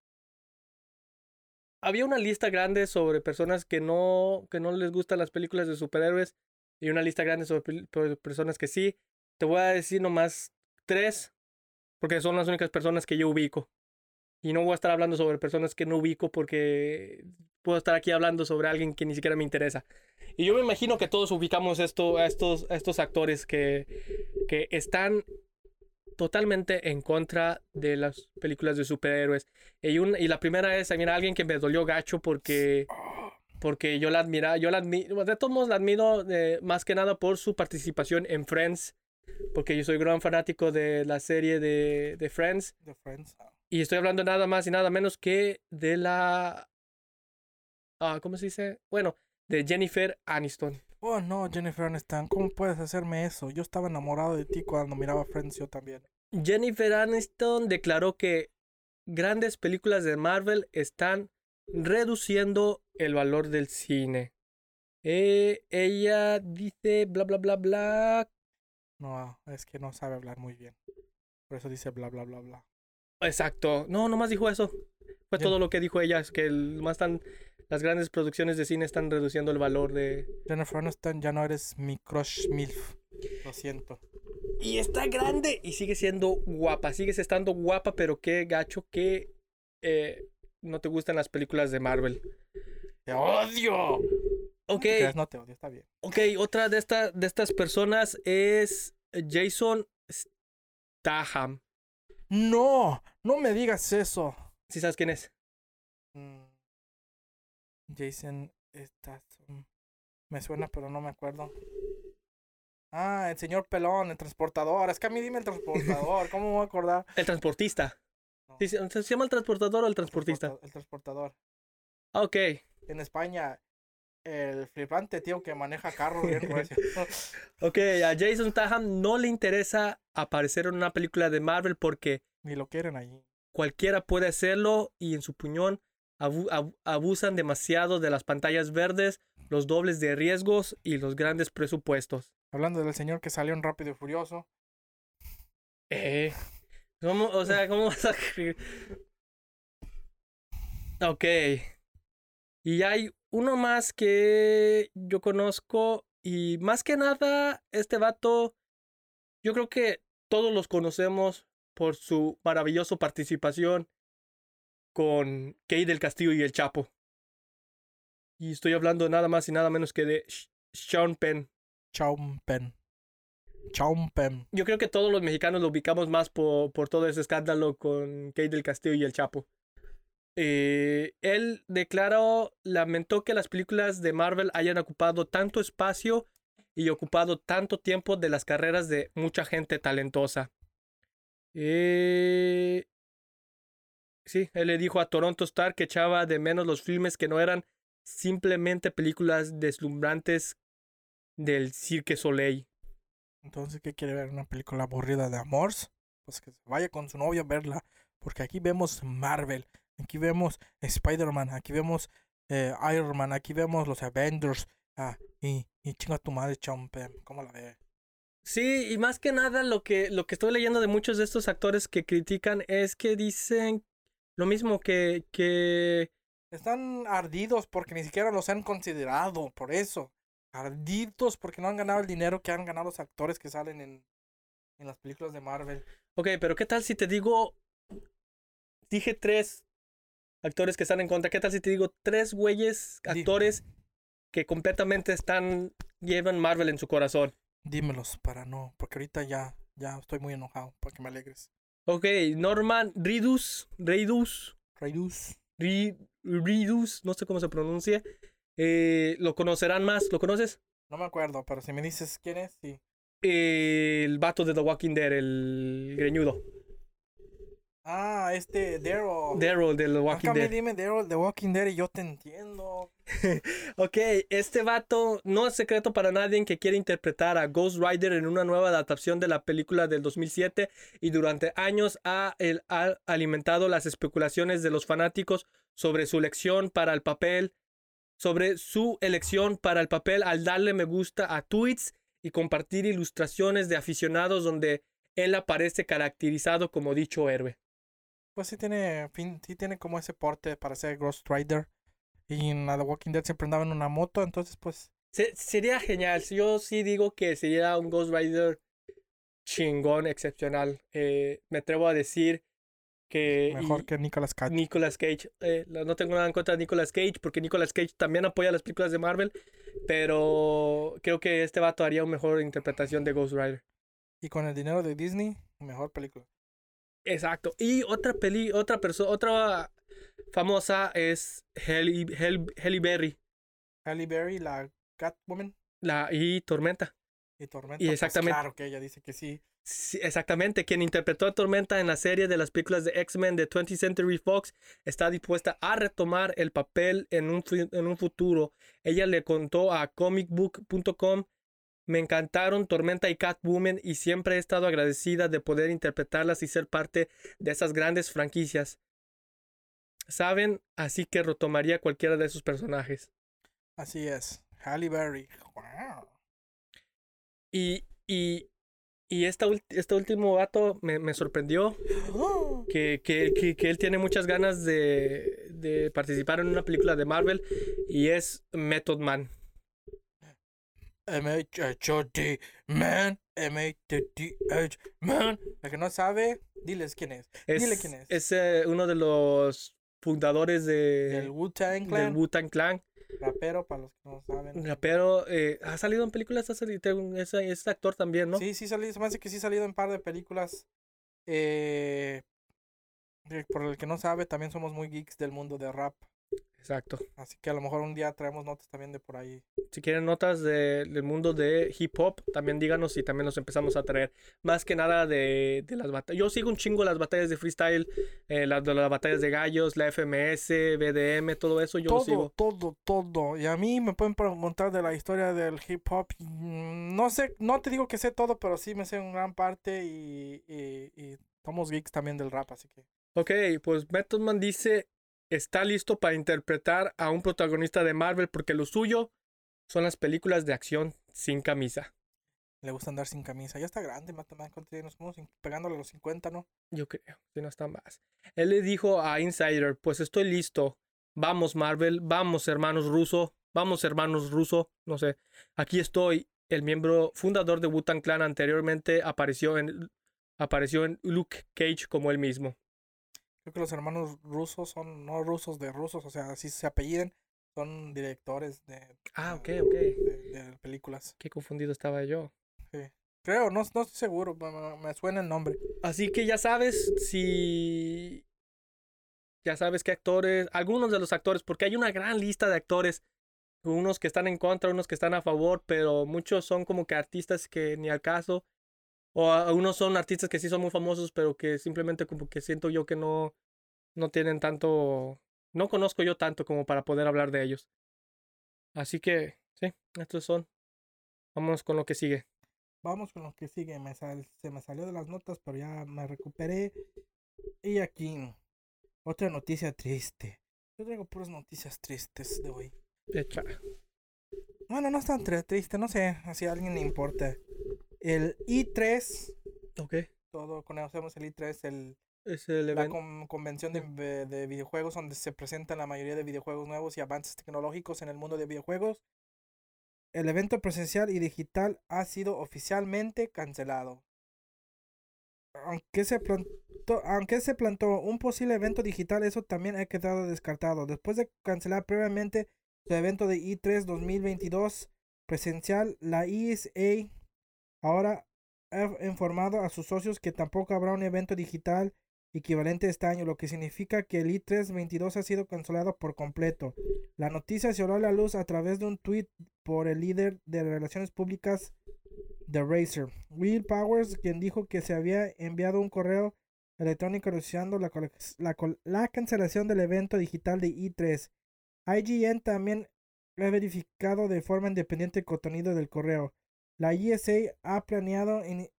Había una lista grande sobre personas que no, que no les gustan las películas de superhéroes y una lista grande sobre pe- personas que sí. Te voy a decir nomás tres, porque son las únicas personas que yo ubico. Y no voy a estar hablando sobre personas que no ubico porque puedo estar aquí hablando sobre alguien que ni siquiera me interesa. Y yo me imagino que todos ubicamos esto, a, estos, a estos actores que, que están totalmente en contra de las películas de superhéroes. Y, un- y la primera es, mira, alguien que me dolió gacho porque, porque yo la admiraba, yo la admiro, de todos modos la admiro eh, más que nada por su participación en Friends, porque yo soy gran fanático de la serie de, de Friends. The Friends. Y estoy hablando nada más y nada menos que de la... ah, ¿Cómo se dice? Bueno, de Jennifer Aniston. Oh no, Jennifer Aniston, ¿cómo puedes hacerme eso? Yo estaba enamorado de ti cuando miraba Friends, yo también. Jennifer Aniston declaró que grandes películas de Marvel están reduciendo el valor del cine. Eh, ella dice bla bla bla bla. No, es que no sabe hablar muy bien. Por eso dice bla bla bla bla. Exacto. No, nomás dijo eso. Fue Jen- todo lo que dijo ella. Es que más están, las grandes producciones de cine están reduciendo el valor de, Jennifer Aniston, ya no eres mi crush MILF. Lo siento. Y está grande y sigue siendo guapa. Sigues estando guapa, pero qué gacho que eh, no te gustan las películas de Marvel. ¡Te odio! Ok. No te odio, está bien. ok. Otra de, esta, de estas personas es Jason Statham. ¡No! ¡No me digas eso! ¿Sí sabes quién es? Mm. Jason Statham. Me suena, pero no me acuerdo. Ah, el señor pelón, el transportador. Es que a mí dime el transportador. ¿Cómo me voy a acordar? El transportista. No. Sí, ¿Se llama el transportador o el transportista? El transportador. Ok. En España, el flipante tío que maneja carros bien. Ok, a Jason Statham no le interesa aparecer en una película de Marvel porque Ni lo quieren allí. cualquiera puede hacerlo y en su puñón abu- ab- abusan demasiado de las pantallas verdes, los dobles de riesgos y los grandes presupuestos. Hablando del señor que salió en Rápido y Furioso. Eh, ¿cómo, o sea, ¿cómo vas a... Ok. Y hay uno más que yo conozco y más que nada, este vato, yo creo que todos los conocemos por su maravillosa participación con Kay del Castillo y el Chapo. Y estoy hablando nada más y nada menos que de Sh- Sean Penn. Chaumpen. Chaumpen. Yo creo que todos los mexicanos lo ubicamos más por, por todo ese escándalo con Kate del Castillo y el Chapo. Eh, él declaró, lamentó que las películas de Marvel hayan ocupado tanto espacio y ocupado tanto tiempo de las carreras de mucha gente talentosa. Eh, sí, él le dijo a Toronto Star que echaba de menos los filmes que no eran simplemente películas deslumbrantes del Cirque Soleil. Entonces, ¿qué quiere ver? ¿Una película aburrida de amores? Pues que se vaya con su novio a verla. Porque aquí vemos Marvel. Aquí vemos Spider-Man. Aquí vemos eh, Iron Man. Aquí vemos los Avengers. Ah, y, y chinga tu madre, Chaumpen. ¿Cómo la ve? Sí, y más que nada lo que, lo que estoy leyendo de muchos de estos actores que critican es que dicen lo mismo que, que Están ardidos porque ni siquiera los han considerado. Por eso. Ardidos porque no han ganado el dinero que han ganado los actores que salen en, en las películas de Marvel. Ok, pero ¿qué tal si te digo... Dije tres actores que están en contra. ¿Qué tal si te digo tres güeyes actores que completamente están... llevan Marvel en su corazón? Dímelos para no. Porque ahorita ya, ya estoy muy enojado. Para que me alegres. Ok, Norman Reedus, Reedus, Raidus. Re- Reedus, no sé cómo se pronuncia. Eh, lo conocerán más, ¿lo conoces? No me acuerdo, pero si me dices quién es, sí. el vato de The Walking Dead, el greñudo. Ah, este Daryl. Daryl de The Walking Acá me Dead. dime Daryl de Walking Dead y yo te entiendo. Ok, este vato no es secreto para nadie que quiere interpretar a Ghost Rider en una nueva adaptación de la película del 2007 y durante años ha, el- ha alimentado las especulaciones de los fanáticos sobre su elección para el papel, sobre su elección para el papel al darle me gusta a tweets y compartir ilustraciones de aficionados donde él aparece caracterizado como dicho héroe. Pues sí tiene, fin, sí tiene como ese porte para ser Ghost Rider. Y en de Walking Dead siempre andaba en una moto, entonces pues Se- sería genial. Yo sí digo que sería un Ghost Rider chingón, excepcional. Eh, me atrevo a decir que. mejor que Nicolas Cage. Nicolas Cage. eh, no tengo nada en contra de Nicolas Cage porque Nicolas Cage también apoya las películas de Marvel. Pero creo que este vato haría una mejor interpretación de Ghost Rider. Y con el dinero de Disney, mejor película. Exacto. Y otra peli, otra persona, otra famosa es Halle, Halle- Halle Berry. Halle Berry, la Catwoman La, y Tormenta. y Tormenta. Y pues exactamente- claro que ella dice que sí. Sí, exactamente, quien interpretó a Tormenta en la serie de las películas de X-Men de 20th Century Fox está dispuesta a retomar el papel en un, en un futuro. Ella le contó a comicbook.com, me encantaron Tormenta y Catwoman y siempre he estado agradecida de poder interpretarlas y ser parte de esas grandes franquicias. Saben, así que retomaría cualquiera de esos personajes. Así es. Halle Berry. Wow. Y, y, y esta este último vato me, me sorprendió. que, que, que, que él tiene muchas ganas de, de participar en una película de Marvel y es Method Man. M-H-O-D, man. M-A-T-T-H, man. La que no sabe, diles quién es. Es, Dile quién es. es, eh, uno de los fundadores de, Del Wu-Tang del Clan. Wu-Tang Clan. rapero, para los que no saben. Rapero, eh, ha salido en películas, ha salido, es, es actor también, ¿no? Sí, sí, salió, se me hace que sí ha salido en un par de películas. Eh, por el que no sabe, también somos muy geeks del mundo de rap. Exacto. Así que a lo mejor un día traemos notas también de por ahí. Si quieren notas de- del mundo de hip hop, también díganos y también nos empezamos a traer. Más que nada de, de las batallas. Yo sigo un chingo las batallas de freestyle, eh, las de las batallas de gallos, la FMS, BDM, todo eso. Yo lo todo, sigo. todo, todo. Y a mí me pueden preguntar de la historia del hip hop. mm, No sé, no te digo que sé todo, pero sí me sé en gran parte y, y, y somos geeks también del rap, así que. Ok, pues Method Man dice, está listo para interpretar a un protagonista de Marvel porque lo suyo son las películas de acción sin camisa. Le gusta andar sin camisa. Ya está grande, más nos vamos pegándole a los 50, ¿no? Yo creo, si no está más. Él le dijo a Insider, pues estoy listo. Vamos Marvel, vamos hermanos ruso, vamos hermanos ruso, no sé. Aquí estoy. El miembro fundador de Wu-Tang Clan anteriormente apareció en, apareció en Luke Cage como él mismo. Creo que los hermanos rusos son, no rusos de rusos, o sea, así se apelliden, son directores de, Ah, ok, de- ok. de, de películas. Qué confundido estaba yo. Creo, no, no estoy seguro, me- me suena el nombre. Así que ya sabes si. Ya sabes qué actores. Algunos de los actores, porque hay una gran lista de actores. Unos que están en contra, unos que están a favor, pero muchos son como que artistas que ni al caso. O a- unos son artistas que sí son muy famosos, pero que simplemente como que siento yo que no, no tienen tanto. No conozco yo tanto como para poder hablar de ellos. Así que, sí, estos son. Vámonos con lo que sigue. Vamos con lo que sigue, me sal- se me salió de las notas, pero ya me recuperé. Y aquí, otra noticia triste. Yo traigo puras noticias tristes de hoy. Echa. Bueno, no es tan triste, no sé, si a alguien le importa. El I3, Ok. todo conocemos el I3, el, Es el la con- convención de, de- de videojuegos donde se presentan la mayoría de videojuegos nuevos y avances tecnológicos en el mundo de videojuegos. El evento presencial y digital ha sido oficialmente cancelado. Aunque se plantó, aunque se plantó un posible evento digital, eso también ha quedado descartado. Después de cancelar previamente su evento de E3 2022 presencial, la ESA ahora ha informado a sus socios que tampoco habrá un evento digital equivalente este año, lo que significa que el I3 22 ha sido cancelado por completo. La noticia se dio a la luz a través de un tweet por el líder de relaciones públicas de Razer, Will Powers, quien dijo que se había enviado un correo electrónico anunciando la, la, cancelación del evento digital de E3. IGN también ha verificado de forma independiente el contenido del correo. La ESA ha planeado ini-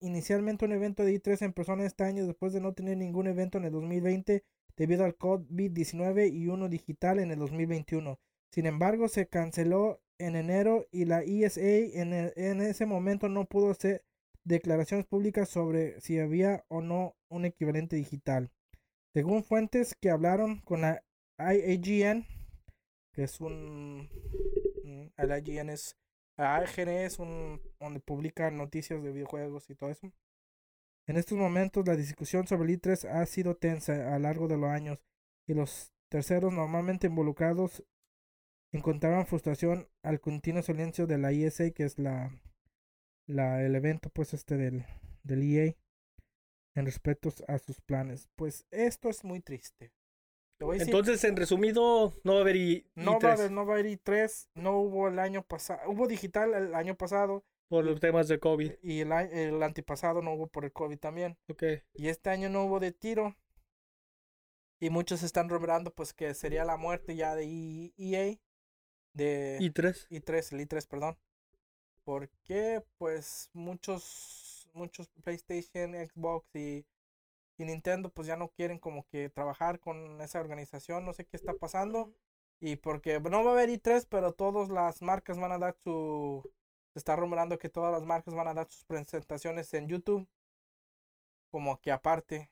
inicialmente un evento de E3 en persona este año después de no tener ningún evento en el 2020 debido al COVID-19 y uno digital en el 2021. Sin embargo, se canceló en enero y la en, e- en ese momento no pudo hacer declaraciones públicas sobre si había o no un equivalente digital. Según fuentes que hablaron con la IAGN, que es un... mm, El IGN es... AGN es un... donde publican noticias de videojuegos y todo eso. En estos momentos la discusión sobre el I3 ha sido tensa a lo largo de los años y los terceros normalmente involucrados encontraban frustración al continuo silencio de la ESA, que es la, la el evento pues este del, del EA en respecto a sus planes. Pues esto es muy triste. Te voy a decir, Entonces, en resumido, no va a haber I- no I3 va a haber, no va a haber i3, no hubo el año pasado, hubo digital el año pasado por los temas de COVID. y el, el antepasado no hubo por el COVID también. Ok. Y este año no hubo de tiro. Y muchos están rumorando pues que sería la muerte ya de EA. De I3. i3, el i3, perdón. Porque pues muchos, muchos PlayStation, Xbox y, y Nintendo pues ya no quieren como que trabajar con esa organización, no sé qué está pasando. Y porque no va a haber i3, pero todas las marcas van a dar su... Se está rumorando que todas las marcas van a dar sus presentaciones en YouTube. Como que aparte.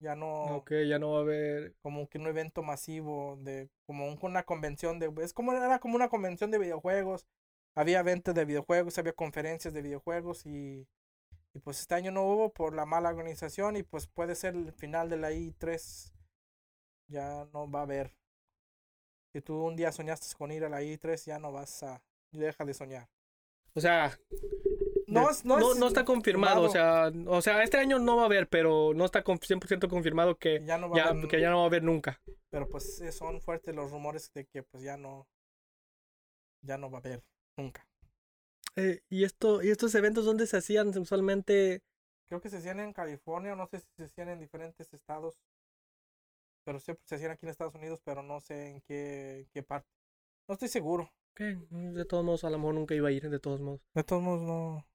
Ya no Ok, ya no va a haber. como que un evento masivo de como un- una convención de es como era como una convención de videojuegos había eventos de videojuegos había conferencias de videojuegos y, y pues este año no hubo por la mala organización y pues puede ser el final de la i3 ya no va a haber si tú un día soñaste con ir a la i3 ya no vas a deja de soñar O sea, no es- no, es está confirmado. O sea, o sea, este año no va a haber, pero no está con- 100% confirmado que ya no va a haber que ya no va a haber nunca. pero pues eh, son fuertes los rumores de que pues ya no ya no va a haber nunca Eh, ¿y, esto, ¿Y estos eventos dónde se hacían usualmente? Creo que se hacían en California, no sé si se hacían en diferentes estados. Pero siempre se hacían aquí en Estados Unidos, pero no sé en qué, qué parte. No estoy seguro. Ok, De todos modos, a lo mejor nunca iba a ir, de todos modos. De todos modos, no.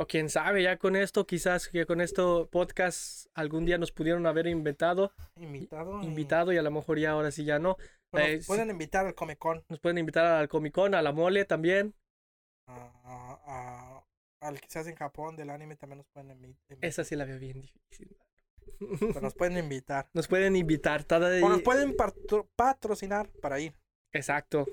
O quién sabe, ya con esto, quizás que con esto podcast algún día nos pudieron haber inventado, Invitado. y- invitado y a lo mejor ya ahora sí ya no. Eh, nos sí. pueden invitar al Comic Con. Nos pueden invitar al Comic Con, a la mole también. A- a- a- al que se hace en Japón del anime también nos pueden invi- invitar. Esa sí la veo bien difícil. Pero nos pueden invitar. Nos pueden invitar. Toda O nos pueden patro- patrocinar para ir. Exacto.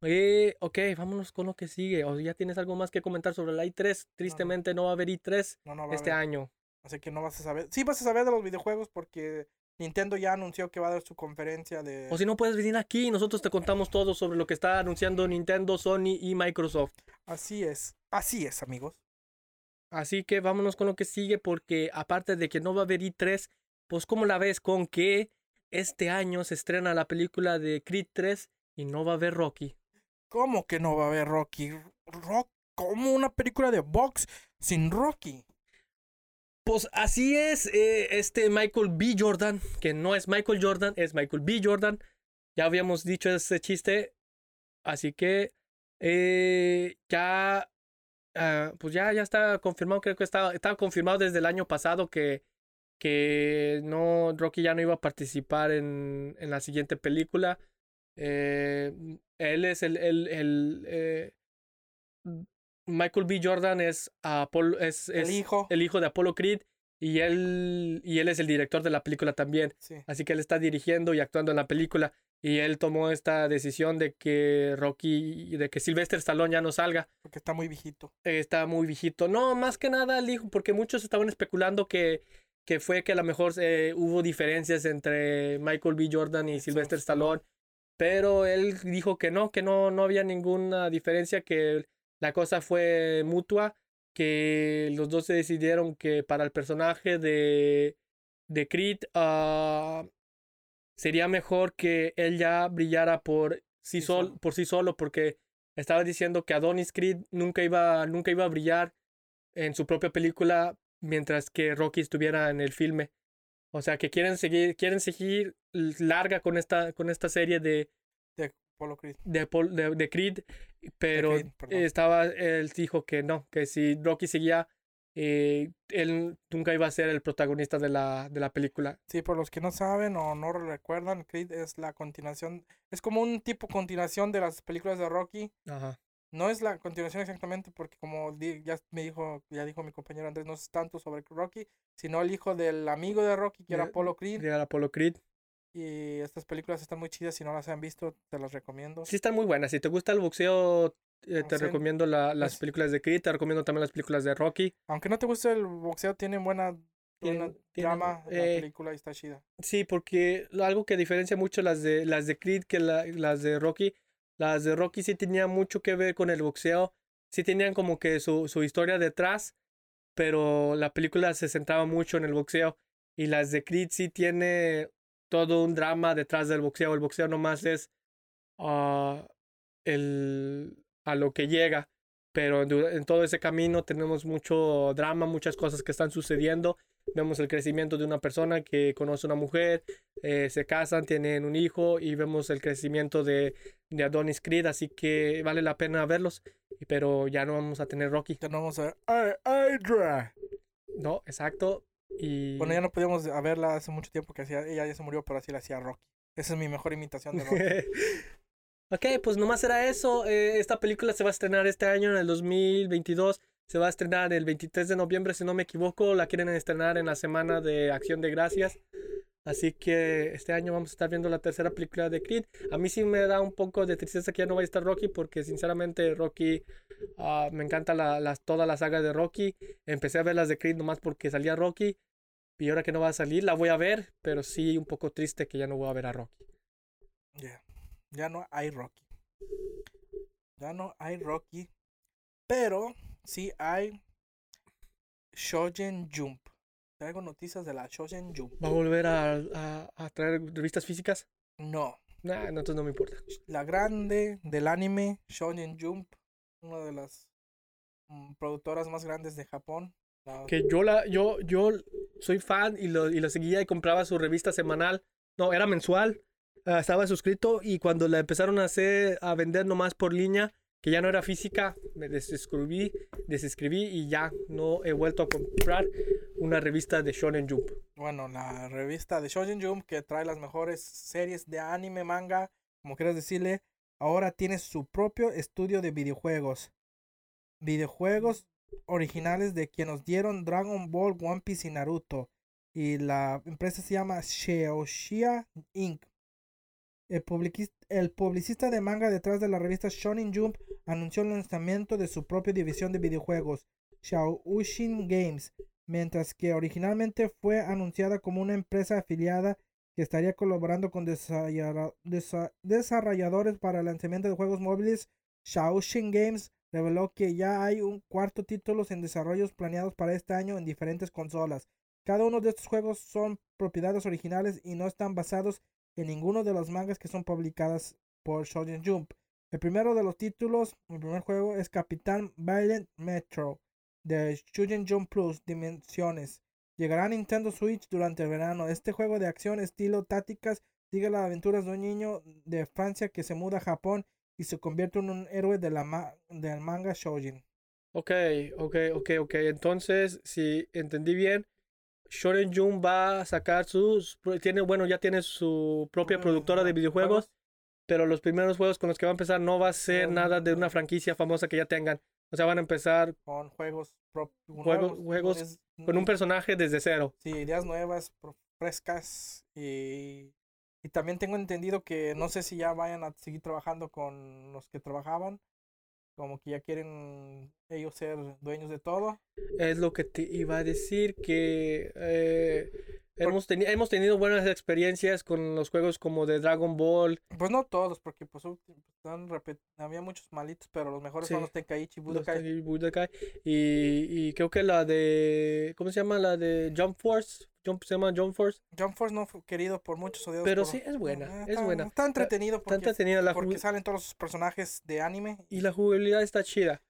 Oye, ok, vámonos con lo que sigue. O ya tienes algo más que comentar sobre la i3. Tristemente no va a haber i3 No, no va a este haber. año. Así que no vas a saber. Sí vas a saber de los videojuegos porque Nintendo ya anunció que va a dar su conferencia de... O si no puedes venir aquí y nosotros te contamos todo sobre lo que está anunciando Nintendo, Sony y Microsoft. Así es. Así es, amigos. Así que vámonos con lo que sigue porque aparte de que no va a haber i3, pues ¿cómo la ves con que este año se estrena la película de Creed 3 y no va a haber Rocky? ¿Cómo que no va a haber Rocky? Rock, ¿Cómo una película de box sin Rocky? Pues así es, eh, este Michael B. Jordan, que no es Michael Jordan, es Michael B. Jordan. Ya habíamos dicho ese chiste, así que eh, ya, ah, pues ya, ya está confirmado, creo que estaba, estaba confirmado desde el año pasado que, que no, Rocky ya no iba a participar en, en la siguiente película. Eh, él es el, el, el, eh, Michael B. Jordan es, Apolo, es, El es hijo. el hijo de Apollo Creed y él, y él es el director de la película también. Sí. Así que él está dirigiendo y actuando en la película. Y él tomó esta decisión de que Rocky, de que Sylvester Stallone ya no salga. Porque está muy viejito. Está muy viejito. No, más que nada el hijo, porque muchos estaban especulando que, que fue que a lo mejor eh, hubo diferencias entre Michael B. Jordan y Sylvester Stallone. Pero él dijo que no, que no, no había ninguna diferencia, que la cosa fue mutua, que los dos se decidieron que para el personaje de, de Creed ah, sería mejor que él ya brillara por sí, Sí sol, solo. por sí solo, porque estaba diciendo que Adonis Creed nunca iba, nunca iba a brillar en su propia película mientras que Rocky estuviera en el filme. O sea, que quieren seguir, quieren seguir larga con esta, con esta serie de, De Apollo Creed. de, Pol- de- de Creed, pero Creed, estaba, él dijo que no, que si Rocky seguía, eh, él nunca iba a ser el protagonista de la, de la película. Sí, por los que no saben o no recuerdan, Creed es la continuación, es como un tipo continuación de las películas de Rocky. Ajá. No es la continuación exactamente porque como di- ya me dijo, ya dijo mi compañero Andrés, no es tanto sobre Rocky, sino el hijo del amigo de Rocky, que era Apollo Creed. El Apollo Creed. Y estas películas están muy chidas, si no las han visto, te las recomiendo. Sí, están muy buenas. Si te gusta el boxeo, eh, te Sí. recomiendo la- las películas de Creed, te recomiendo también las películas de Rocky. Aunque no te guste el boxeo, tienen buena, Tienen- drama la eh, película y está chida. Sí, porque algo que diferencia mucho las de las de Creed que la- las de Rocky, las de Rocky sí tenían mucho que ver con el boxeo, sí tenían como que su, su historia detrás, pero la película se centraba mucho en el boxeo y las de Creed sí tiene todo un drama detrás del boxeo, el boxeo nomás es ah, el a lo que llega, pero en, todo ese camino tenemos mucho drama, muchas cosas que están sucediendo. Vemos el crecimiento de una persona que conoce a una mujer, eh, se casan, tienen un hijo y vemos el crecimiento de, de Adonis Creed, así que vale la pena verlos, pero ya no vamos a tener Rocky. Ya no vamos a ver. No, exacto. Y Bueno, ya no podíamos verla hace mucho tiempo que hacía, ella ya se murió, pero así la hacía Rocky. Esa es mi mejor imitación de Rocky. ok, pues nomás era eso. Eh, esta película se va a estrenar este año, en el 2022. Se va a estrenar el 23 de noviembre, si no me equivoco. La quieren estrenar en la semana de Acción de Gracias. Así que este año vamos a estar viendo la tercera película de Creed. A mí sí me da un poco de tristeza que ya no vaya a estar Rocky, porque sinceramente Rocky, ah, me encanta la, las- toda la saga de Rocky. Empecé a ver las de Creed nomás porque salía Rocky. Y ahora que no va a salir, la voy a ver, pero sí un poco triste que ya no voy a ver a Rocky. Ya. Ya no hay Rocky. Ya no hay Rocky. Pero sí hay Shonen Jump. Traigo noticias de la Shonen Jump. ¿Va a volver a, a- a traer revistas físicas? No. Nah, no, entonces no me importa. La grande del anime, Shonen Jump. Una de las mm, productoras más grandes de Japón. La- Que yo la, yo, yo soy fan y lo, y lo seguía y compraba su revista semanal. No, era mensual. Ah, estaba suscrito y cuando la empezaron a hacer, a vender nomás por línea, que ya no era física, me desescribí, desescribí y ya no he vuelto a comprar una revista de Shonen Jump. Bueno, la revista de Shonen Jump que trae las mejores series de anime, manga, como quieras decirle, ahora tiene su propio estudio de videojuegos. Videojuegos originales de quien nos dieron Dragon Ball, One Piece y Naruto. Y la empresa se llama Sheoshia Inc. El, publicista de manga detrás de la revista Shonen Jump anunció el lanzamiento de su propia división de videojuegos, Shaoshin Games, mientras que originalmente fue anunciada como una empresa afiliada que estaría colaborando con desarrolla- desa- desarrolladores para el lanzamiento de juegos móviles. Shaoshin Games reveló que ya hay un cuarto títulos en desarrollos planeados para este año en diferentes consolas. Cada uno de estos juegos son propiedades originales y no están basados en ninguno de los mangas que son publicadas por Shonen Jump. El primero de los títulos, el primer juego es Capitán Violent Metro de Shonen Jump Plus Dimensiones. Llegará a Nintendo Switch durante el verano. Este juego de acción estilo tácticas sigue las aventuras de un niño de Francia que se muda a Japón y se convierte en un héroe de la del manga Shoujin. Ok, ok, ok, ok. Entonces, si entendí bien, Shonen Jump va a sacar sus... Tiene, bueno, ya tiene su propia productora de videojuegos, pero los primeros juegos con los que va a empezar no va a ser nada de una franquicia famosa que ya tengan. O sea, van a empezar Con juegos, Juegos- juegos es- con un personaje desde cero. Sí, ideas nuevas, frescas y, y también tengo entendido que no sé si ya vayan a seguir trabajando con los que trabajaban, como que ya quieren ellos ser dueños de todo. Es lo que te iba a decir, que eh, hemos, teni- hemos tenido buenas experiencias con los juegos como de Dragon Ball, Pues no todos, porque pues había muchos malitos, pero los mejores son los Tenkaichi los Budokai. de Budokai, y, y creo que la de... ¿Cómo se llama? La de Jump Force. Se llama Jump Force. Jump Force no fue querido por muchos odiados Pero por- sí, es buena, es está- buena. Está entretenido Está porque, entretenida la porque salen todos los personajes de anime. y la jugabilidad está chida.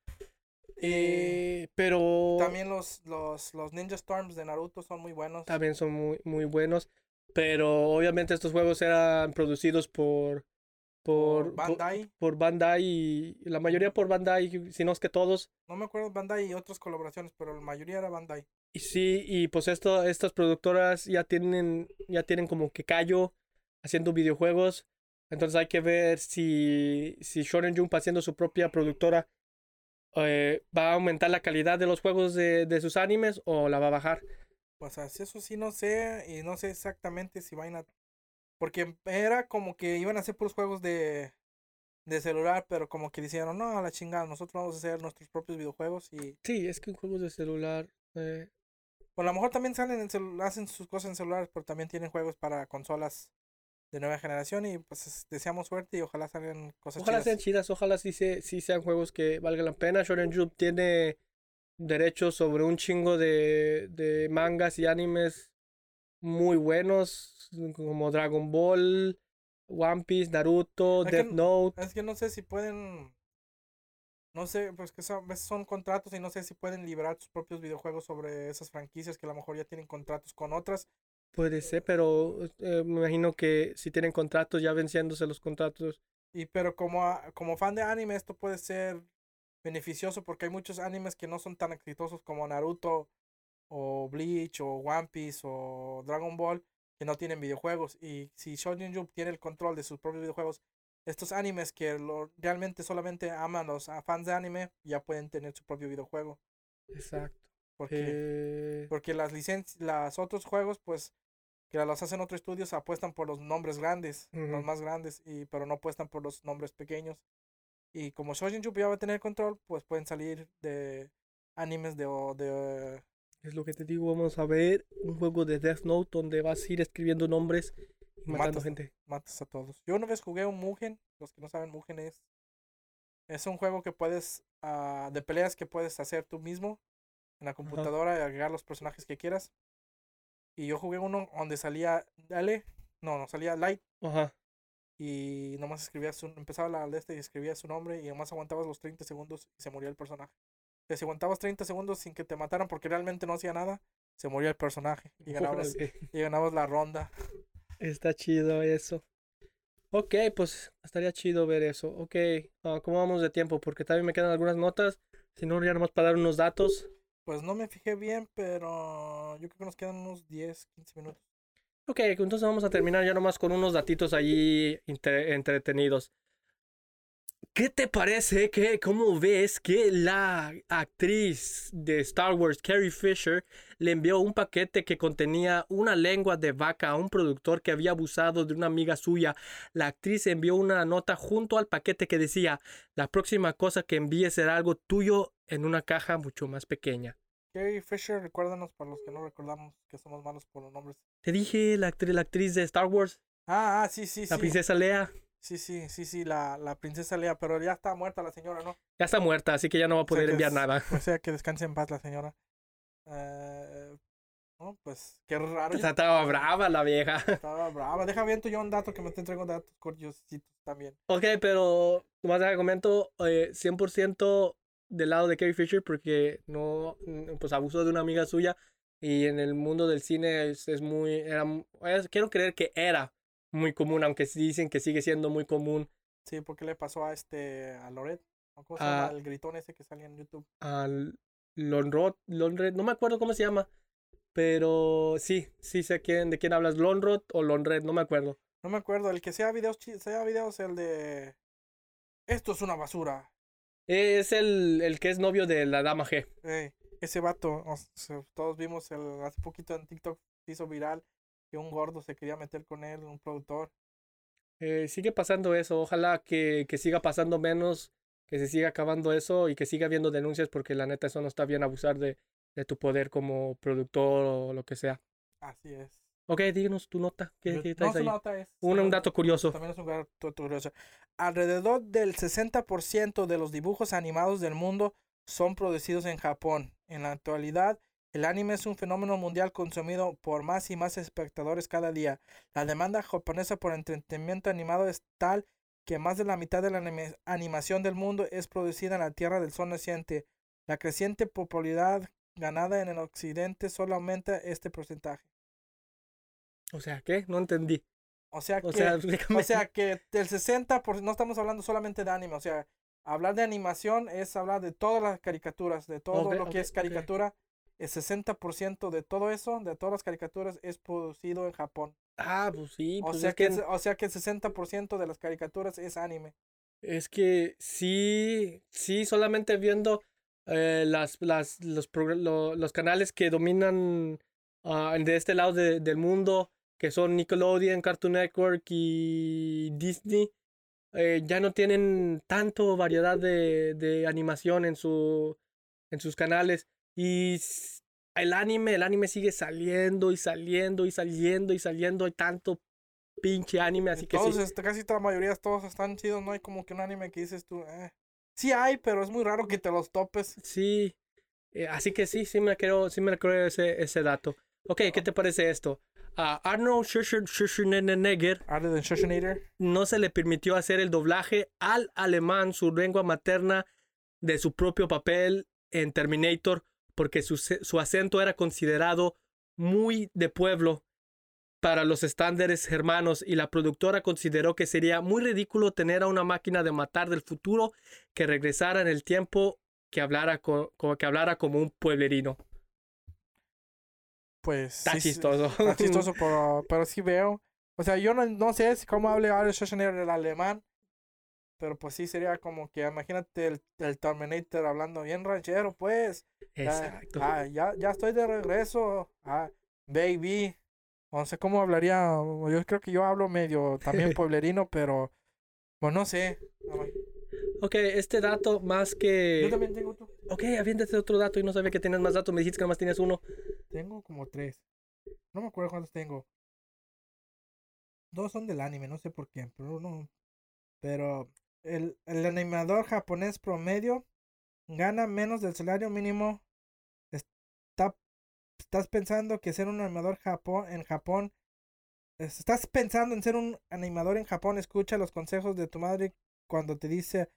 Eh, pero También los, los, los Ninja Storms de Naruto son muy buenos. también son muy, muy buenos. Pero obviamente estos juegos eran producidos por, por, Por Bandai. por Bandai y la mayoría por Bandai, si no es que todos. No me acuerdo Bandai y otras colaboraciones, pero la mayoría era Bandai. Y sí, y pues esto, estas productoras ya tienen, ya tienen como que callo haciendo videojuegos. Entonces hay que ver si, si Shonen Jump haciendo su propia productora eh, va a aumentar la calidad de los juegos de, de sus animes o la va a bajar. Pues eso sí no sé, y no sé exactamente si van a... Porque era como que iban a hacer puros juegos de, de celular, pero como que dijeron, no, a la chingada, nosotros vamos a hacer nuestros propios videojuegos y... Sí, es que juegos de celular. eh, Pues a lo mejor también salen en hacen sus cosas en celulares, pero también tienen juegos para consolas de nueva generación y pues es- deseamos suerte y ojalá salgan cosas Ojalá chidas. sean chidas, ojalá sí, se, sí sean juegos que valgan la pena. Shonen Jump tiene derechos sobre un chingo de, de mangas y animes muy buenos, como Dragon Ball, One Piece, Naruto, Es Death Note. Es que no sé si pueden. No sé, pues que son, a veces son contratos y no sé si pueden liberar sus propios videojuegos sobre esas franquicias que a lo mejor ya tienen contratos con otras. Puede ser, pero eh, me imagino que si tienen contratos, ya venciéndose los contratos. Y pero como, a- como fan de anime, esto puede ser beneficioso porque hay muchos animes que no son tan exitosos como Naruto o Bleach o One Piece o Dragon Ball que no tienen videojuegos. Y si Shonen Jump tiene el control de sus propios videojuegos, estos animes que lo, realmente solamente aman los a fans de anime ya pueden tener su propio videojuego. Exacto. Porque, Eh, porque las licencias, los otros juegos, pues, que los hacen otros estudios, apuestan por los nombres grandes, los más grandes, y pero no apuestan por los nombres pequeños. Y como Shonen Jump ya va a tener control, pues pueden salir de animes de, de es lo que te digo, vamos a ver un juego de Death Note donde vas a ir escribiendo nombres matando Matas. gente. matas a todos. Yo una vez jugué un Mugen, los que no saben, Mugen es, es un juego que puedes, ah, de peleas que puedes hacer tú mismo en la computadora y agregar los personajes que quieras. Y yo jugué uno donde salía L, no, no, salía Light, Ajá. y nomás escribías su, empezaba la de este y escribías su nombre y nomás aguantabas los 30 segundos y se moría el personaje. Sea, si aguantabas 30 segundos sin que te mataran porque realmente no hacía nada, se moría el personaje y ganabas, y ganabas la ronda. Está chido eso. Ok, pues estaría chido ver eso. Ok, ah, ¿cómo vamos de tiempo? Porque también me quedan algunas notas. Si no, ya nomás para dar unos datos. Pues no me fijé bien, pero yo creo que nos quedan unos 10, 15 minutos. Ok, entonces vamos a terminar ya nomás con unos datitos allí entre- entretenidos. ¿Qué te parece? ¿Qué, ¿Cómo ves que la actriz de Star Wars, Carrie Fisher, le envió un paquete que contenía una lengua de vaca a un productor que había abusado de una amiga suya? La actriz envió una nota junto al paquete que decía, la próxima cosa que envíe será algo tuyo en una caja mucho más pequeña. Carrie Fisher, recuérdanos para los que no recordamos que somos malos por los nombres. Te dije la actriz, la actriz de Star Wars, Ah, ah, sí, sí, la sí. princesa Lea. Sí, sí, sí, sí, la, la princesa Lea, pero ya está muerta la señora, ¿no? Ya está muerta, así que ya no va a O sea poder enviar es- nada. O sea, que descanse en paz la señora. Eh, no, pues, qué raro. yo- Estaba brava la vieja. Estaba brava. Deja bien tú yo un dato que me te entrego datos curiositos también. Ok, pero nomás te comento eh, 100% del lado de Carrie Fisher porque no, pues abusó de una amiga suya y en el mundo del cine es, es muy, era, es- quiero creer que era muy común, aunque dicen que sigue siendo muy común Sí, porque le pasó a este, a Loret. ¿Cómo se Ah. llama? El gritón ese que salía en YouTube. al Lonrod, Lonred, no me acuerdo cómo se llama, pero sí, sí sé quién, de quién hablas, Lonrod o Lonred, no me acuerdo. No me acuerdo, el que sea videos, sea videos, el de... Esto es una basura. Es el, el que es novio de la dama G. Ese vato, o sea, todos vimos el, hace poquito en TikTok, se hizo viral, que un gordo se quería meter con él, un productor. Eh, sigue pasando eso. Ojalá que, que siga pasando menos, que se siga acabando eso y que siga habiendo denuncias porque la neta eso no está bien abusar de, de tu poder como productor o lo que sea. Así es. Ok, díganos tu nota. ¿Qué, Yo- qué no, ahí? nota es- Un, un dato curioso. También es un dato curioso. Alrededor del 60% de los dibujos animados del mundo son producidos en Japón. En la actualidad, el anime es un fenómeno mundial consumido por más y más espectadores cada día. La demanda japonesa por entretenimiento animado es tal que más de la mitad de la anime- animación del mundo es producida en la Tierra del Sol naciente. La creciente popularidad ganada en el occidente solo aumenta este porcentaje. O sea, ¿qué? No entendí. O sea que, O sea, o sea que del 60%, por, no estamos hablando solamente de anime, o sea, hablar de animación es hablar de todas las caricaturas, de todo lo que es caricatura. El 60% de todo eso, de todas las caricaturas, es producido en Japón. Ah, pues sí, O pues sea, es que, o sea que el 60% de las caricaturas es anime. es que sí, sí, solamente viendo eh, las, las, los, lo- los canales que dominan ah, de este lado de- del mundo, que son Nickelodeon, Cartoon Network y Disney, eh, ya no tienen tanto variedad de, de animación en, su, en sus canales. Y el anime, el anime sigue saliendo y saliendo y saliendo y saliendo. Hay tanto pinche anime, así que todos, sí. este, casi toda la mayoría, todos están chidos, no hay como que un anime que dices tú, eh. Sí hay, pero es muy raro que te los topes. Sí, eh, así que sí, sí me creo, sí me creo ese, ese dato. Ok, ¿qué te parece esto? A Arnold Schwarzenegger. no se le permitió hacer el doblaje al alemán, su lengua materna, de su propio papel en Terminator, porque su, su acento era considerado muy de pueblo para los estándares germanos y la productora consideró que sería muy ridículo tener a una máquina de matar del futuro que regresara en el tiempo que hablara, que hablara como un pueblerino. Pues. Está sí, sí, chistoso. Está chistoso, pero, pero sí veo. O sea, yo no, no sé cómo hable Arnold Schwarzenegger el alemán. Pero pues sí sería como que imagínate el, el Terminator hablando bien ranchero, pues. Exacto. Ah, ya, ya estoy de regreso. Ah, baby. No sé cómo hablaría. Yo creo que yo hablo medio también pueblerino, pero. Pues no sé. Ok, este dato más Yo que... también tengo tú. Ok, aviéntate otro dato y no sabía que tenías más datos. Me dijiste que nomás tienes uno. Tengo como tres. No me acuerdo cuántos tengo. Dos son del anime, no sé por qué, pero no. Pero el, el animador japonés promedio gana menos del salario mínimo. Está, estás pensando que ser un animador Japón, en Japón. es- Estás pensando en ser un animador en Japón. Escucha los consejos de tu madre cuando te dice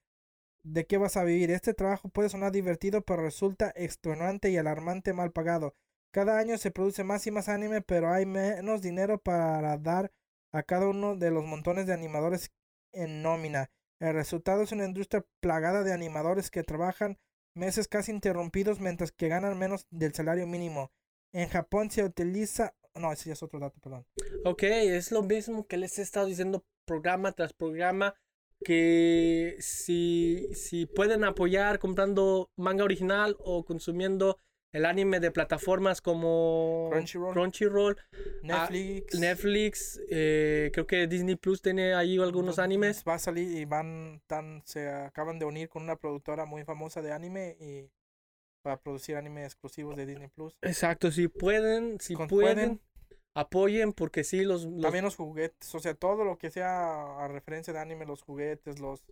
de qué vas a vivir. Este trabajo puede sonar divertido, pero resulta extenuante y alarmante mal pagado. Cada año se produce más y más anime, pero hay menos dinero para dar a cada uno de los montones de animadores en nómina. El resultado es una industria plagada de animadores que trabajan meses casi interrumpidos mientras que ganan menos del salario mínimo. En Japón se utiliza... No, ese ya es otro dato, perdón. Ok, es lo mismo que les he estado diciendo programa tras programa. Que si, si pueden apoyar comprando manga original o consumiendo el anime de plataformas como Crunchyroll. Crunchyroll, Netflix. Netflix, eh, creo que Disney Plus tiene ahí algunos animes. Va a salir y van tan se acaban de unir con una productora muy famosa de anime y para producir anime exclusivos de Disney Plus. Exacto, si pueden, si pueden. apoyen porque sí, los, los- También los juguetes, o sea, todo lo que sea a referencia de anime, los juguetes, los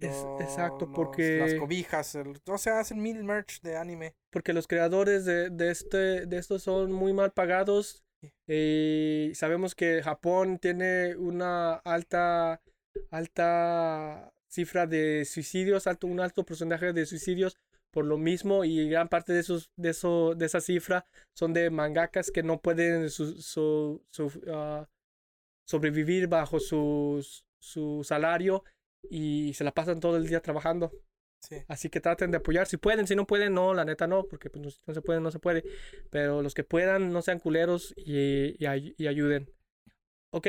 Es- exacto, los- porque- las cobijas, el- o sea, hacen mil merch de anime. porque los creadores de, de este de estos son muy mal pagados y sabemos que Japón tiene una alta alta cifra de suicidios, alto un alto porcentaje de suicidios por lo mismo y gran parte de esos de eso de esa cifra son de mangakas que no pueden su- su- su- ah, sobrevivir bajo sus- su salario y se la pasan todo el día trabajando. Sí. Así que traten de apoyar. Si pueden, si no pueden, no, la neta no, porque pues, no, se puede, no se puede. Pero los que puedan, no sean culeros y, y ay- y ayuden. Ok,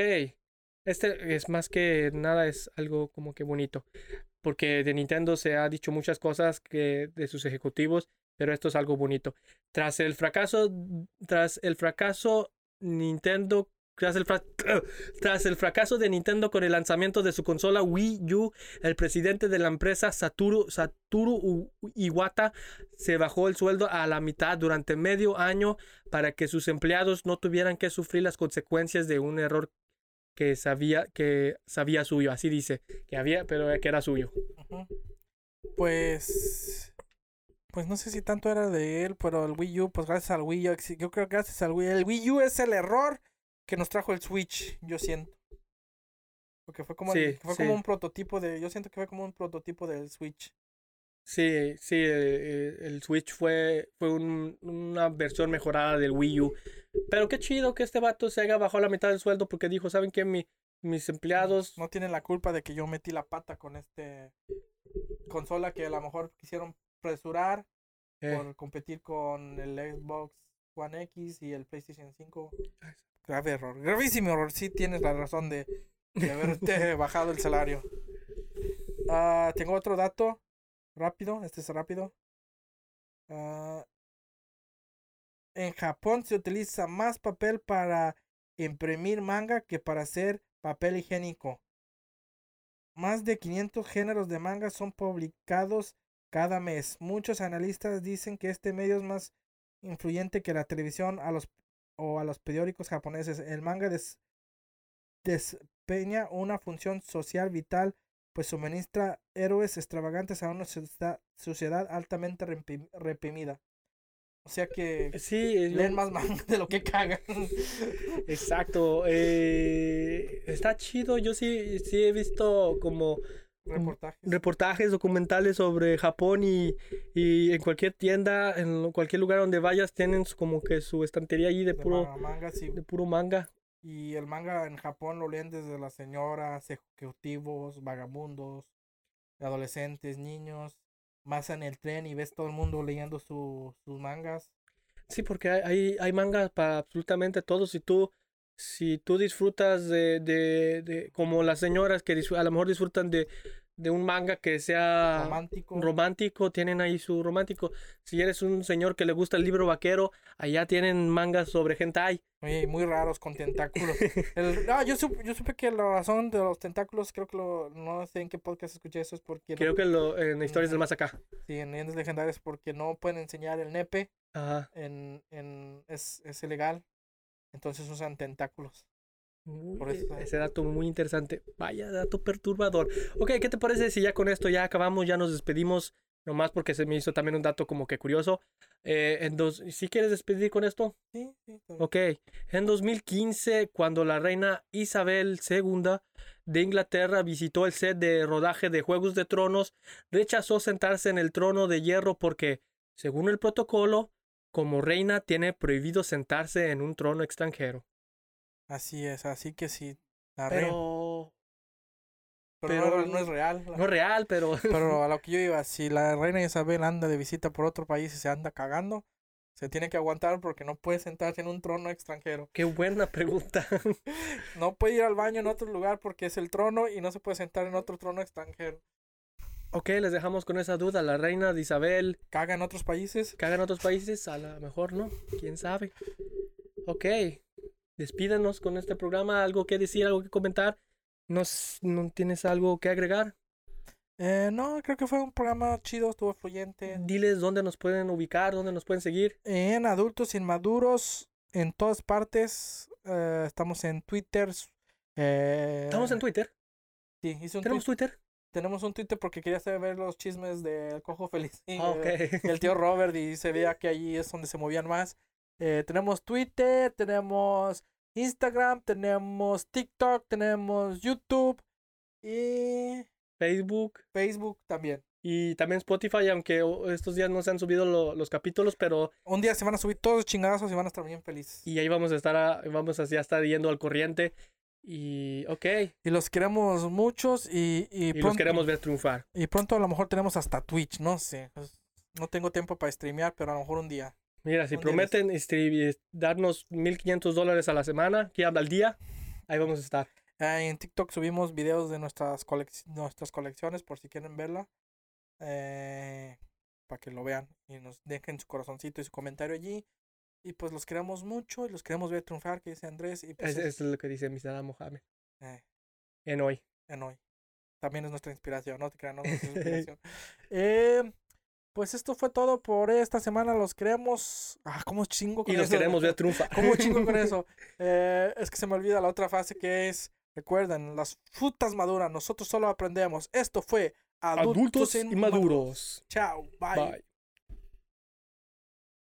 este es más que nada, es algo como que bonito. Porque de Nintendo se ha dicho muchas cosas que de sus ejecutivos, pero esto es algo bonito. Tras el fracaso, tras el fracaso, Nintendo, tras el, tras el fracaso de Nintendo con el lanzamiento de su consola Wii U, el presidente de la empresa Satoru, Satoru U- Iwata se bajó el sueldo a la mitad durante medio año para que sus empleados no tuvieran que sufrir las consecuencias de un error que sabía que sabía suyo, así dice, que había, pero que era suyo. Pues. Pues no sé si tanto era de él, pero el Wii U, pues gracias al Wii U, yo creo que gracias al Wii El Wii U es el error que nos trajo el Switch, yo siento. Porque fue como, el- fue sí. como un prototipo de. Yo siento que fue como un prototipo del Switch. Sí, sí, eh, el Switch fue, fue un- una versión mejorada del Wii U. Pero qué chido que este vato se haya bajado la mitad del sueldo porque dijo, ¿saben qué? Mi- mis empleados... No tienen la culpa de que yo metí la pata con este consola que a lo mejor quisieron apresurar eh, por competir con el Xbox One X y el PlayStation 5. Grave error, gravísimo error. Sí tienes la razón de, de haberte bajado el salario. Ah, tengo otro dato rápido, este es rápido. Ah, en Japón se utiliza más papel para imprimir manga que para hacer papel higiénico. Más de 500 géneros de manga son publicados cada mes. Muchos analistas dicen que este medio es más influyente que la televisión a los, o a los periódicos japoneses. El manga des- desempeña una función social vital, pues suministra héroes extravagantes a una sociedad, sociedad altamente reprimida. O sea que Sí, yo- leen más manga de lo que cagan. exacto. eh, está chido. Yo sí, sí he visto como Reportajes. reportajes documentales sobre Japón y, y en cualquier tienda, en cualquier lugar donde vayas, tienen como que su estantería ahí de de puro, ma- mangas y, de puro manga. y el manga en Japón lo leen desde las señoras, ejecutivos, vagabundos, adolescentes, niños. Vas en el tren y ves todo el mundo leyendo su- sus mangas. Sí, porque hay, hay, hay mangas para absolutamente todos. Si tú, si tú disfrutas de, de, de como las señoras que a lo mejor disfrutan de, de un manga que sea romántico. romántico, tienen ahí su romántico. Si eres un señor que le gusta el libro vaquero, allá tienen mangas sobre hentai. Oye, muy raros con tentáculos. El- ah, yo, supe, yo supe que la razón de los tentáculos, creo que lo, no sé en qué podcast escuché eso, es porque no- Creo que lo, en Historias del Más Acá. sí, en leyendas legendarias, porque no pueden enseñar el nepe, Ajá. en, en, es, es ilegal. Entonces usan tentáculos. Uy, Por eso- Ese dato muy interesante. Vaya dato perturbador. Ok, ¿qué te parece si ya con esto ya acabamos, ya nos despedimos? Nomás porque se me hizo también un dato como que curioso. Eh, en dos, ¿Sí quieres despedir con esto? Sí, sí. Ok. En 2015, cuando la reina Isabel II de Inglaterra visitó el set de rodaje de Juegos de Tronos, rechazó sentarse en el trono de hierro porque, según el protocolo, como reina tiene prohibido sentarse en un trono extranjero. Así es, así que sí. La reina- Pero pero, pero- no, no es real. no es real, pero Pero a lo que yo iba, si la reina Isabel anda de visita por otro país y se anda cagando, se tiene que aguantar porque no puede sentarse en un trono extranjero. qué buena pregunta. No puede ir al baño en otro lugar porque es el trono y no se puede sentar en otro trono extranjero. Ok, les dejamos con esa duda. La reina de Isabel Caga en otros países. caga en otros países, a lo mejor no, quién sabe. Ok, despídanos con este programa, algo que decir, algo que comentar. ¿No, no tienes algo que agregar? Eh, no, creo que fue un programa chido, estuvo fluyente. Diles dónde nos pueden ubicar, dónde nos pueden seguir. En Adultos Inmaduros, en todas partes. eh, estamos en Twitter. eh, Estamos en Twitter. Sí, hice un ¿Tenemos Twitter? Tenemos un Twitter porque quería saber los chismes del Cojo Feliz. Ah, ok. el tío Robert y se veía que allí es donde se movían más. Eh, tenemos Twitter, tenemos Instagram, tenemos TikTok, tenemos YouTube y Facebook Facebook también. y también Spotify, aunque estos días no se han subido lo- los capítulos, pero Un día se van a subir todos los y van a estar bien felices. y ahí vamos a estar, a- vamos a ya estar yendo al corriente. Y ok, Y los queremos muchos y, y, y pronto, los queremos ver triunfar. y pronto a lo mejor tenemos hasta Twitch, no sé. pues, No tengo tiempo para streamear, pero a lo mejor un día. Mira, si prometen darnos 1500 dólares a la semana, que habla al día, ahí vamos a estar. Ah, en TikTok subimos videos de nuestras, colec- nuestras colecciones por si quieren verla. Eh, para que lo vean y nos dejen su corazoncito y su comentario allí. Y pues los queremos mucho y los queremos ver triunfar, que dice Andrés. Y pues Es- es- Eso es lo que dice mi Saddam Mohamed eh, en hoy. en hoy. También es nuestra inspiración, no te crean, no es inspiración. Eh, pues esto fue todo por esta semana. Los queremos. Ah, cómo chingo con Y los eso? queremos ver triunfar. ¿Cómo chingo con eso? Eh, es que se me olvida la otra frase que es, recuerden, las frutas maduran, nosotros solo aprendemos. Esto fue Adultos, Adultos inmaduros. Chao, bye. Bye.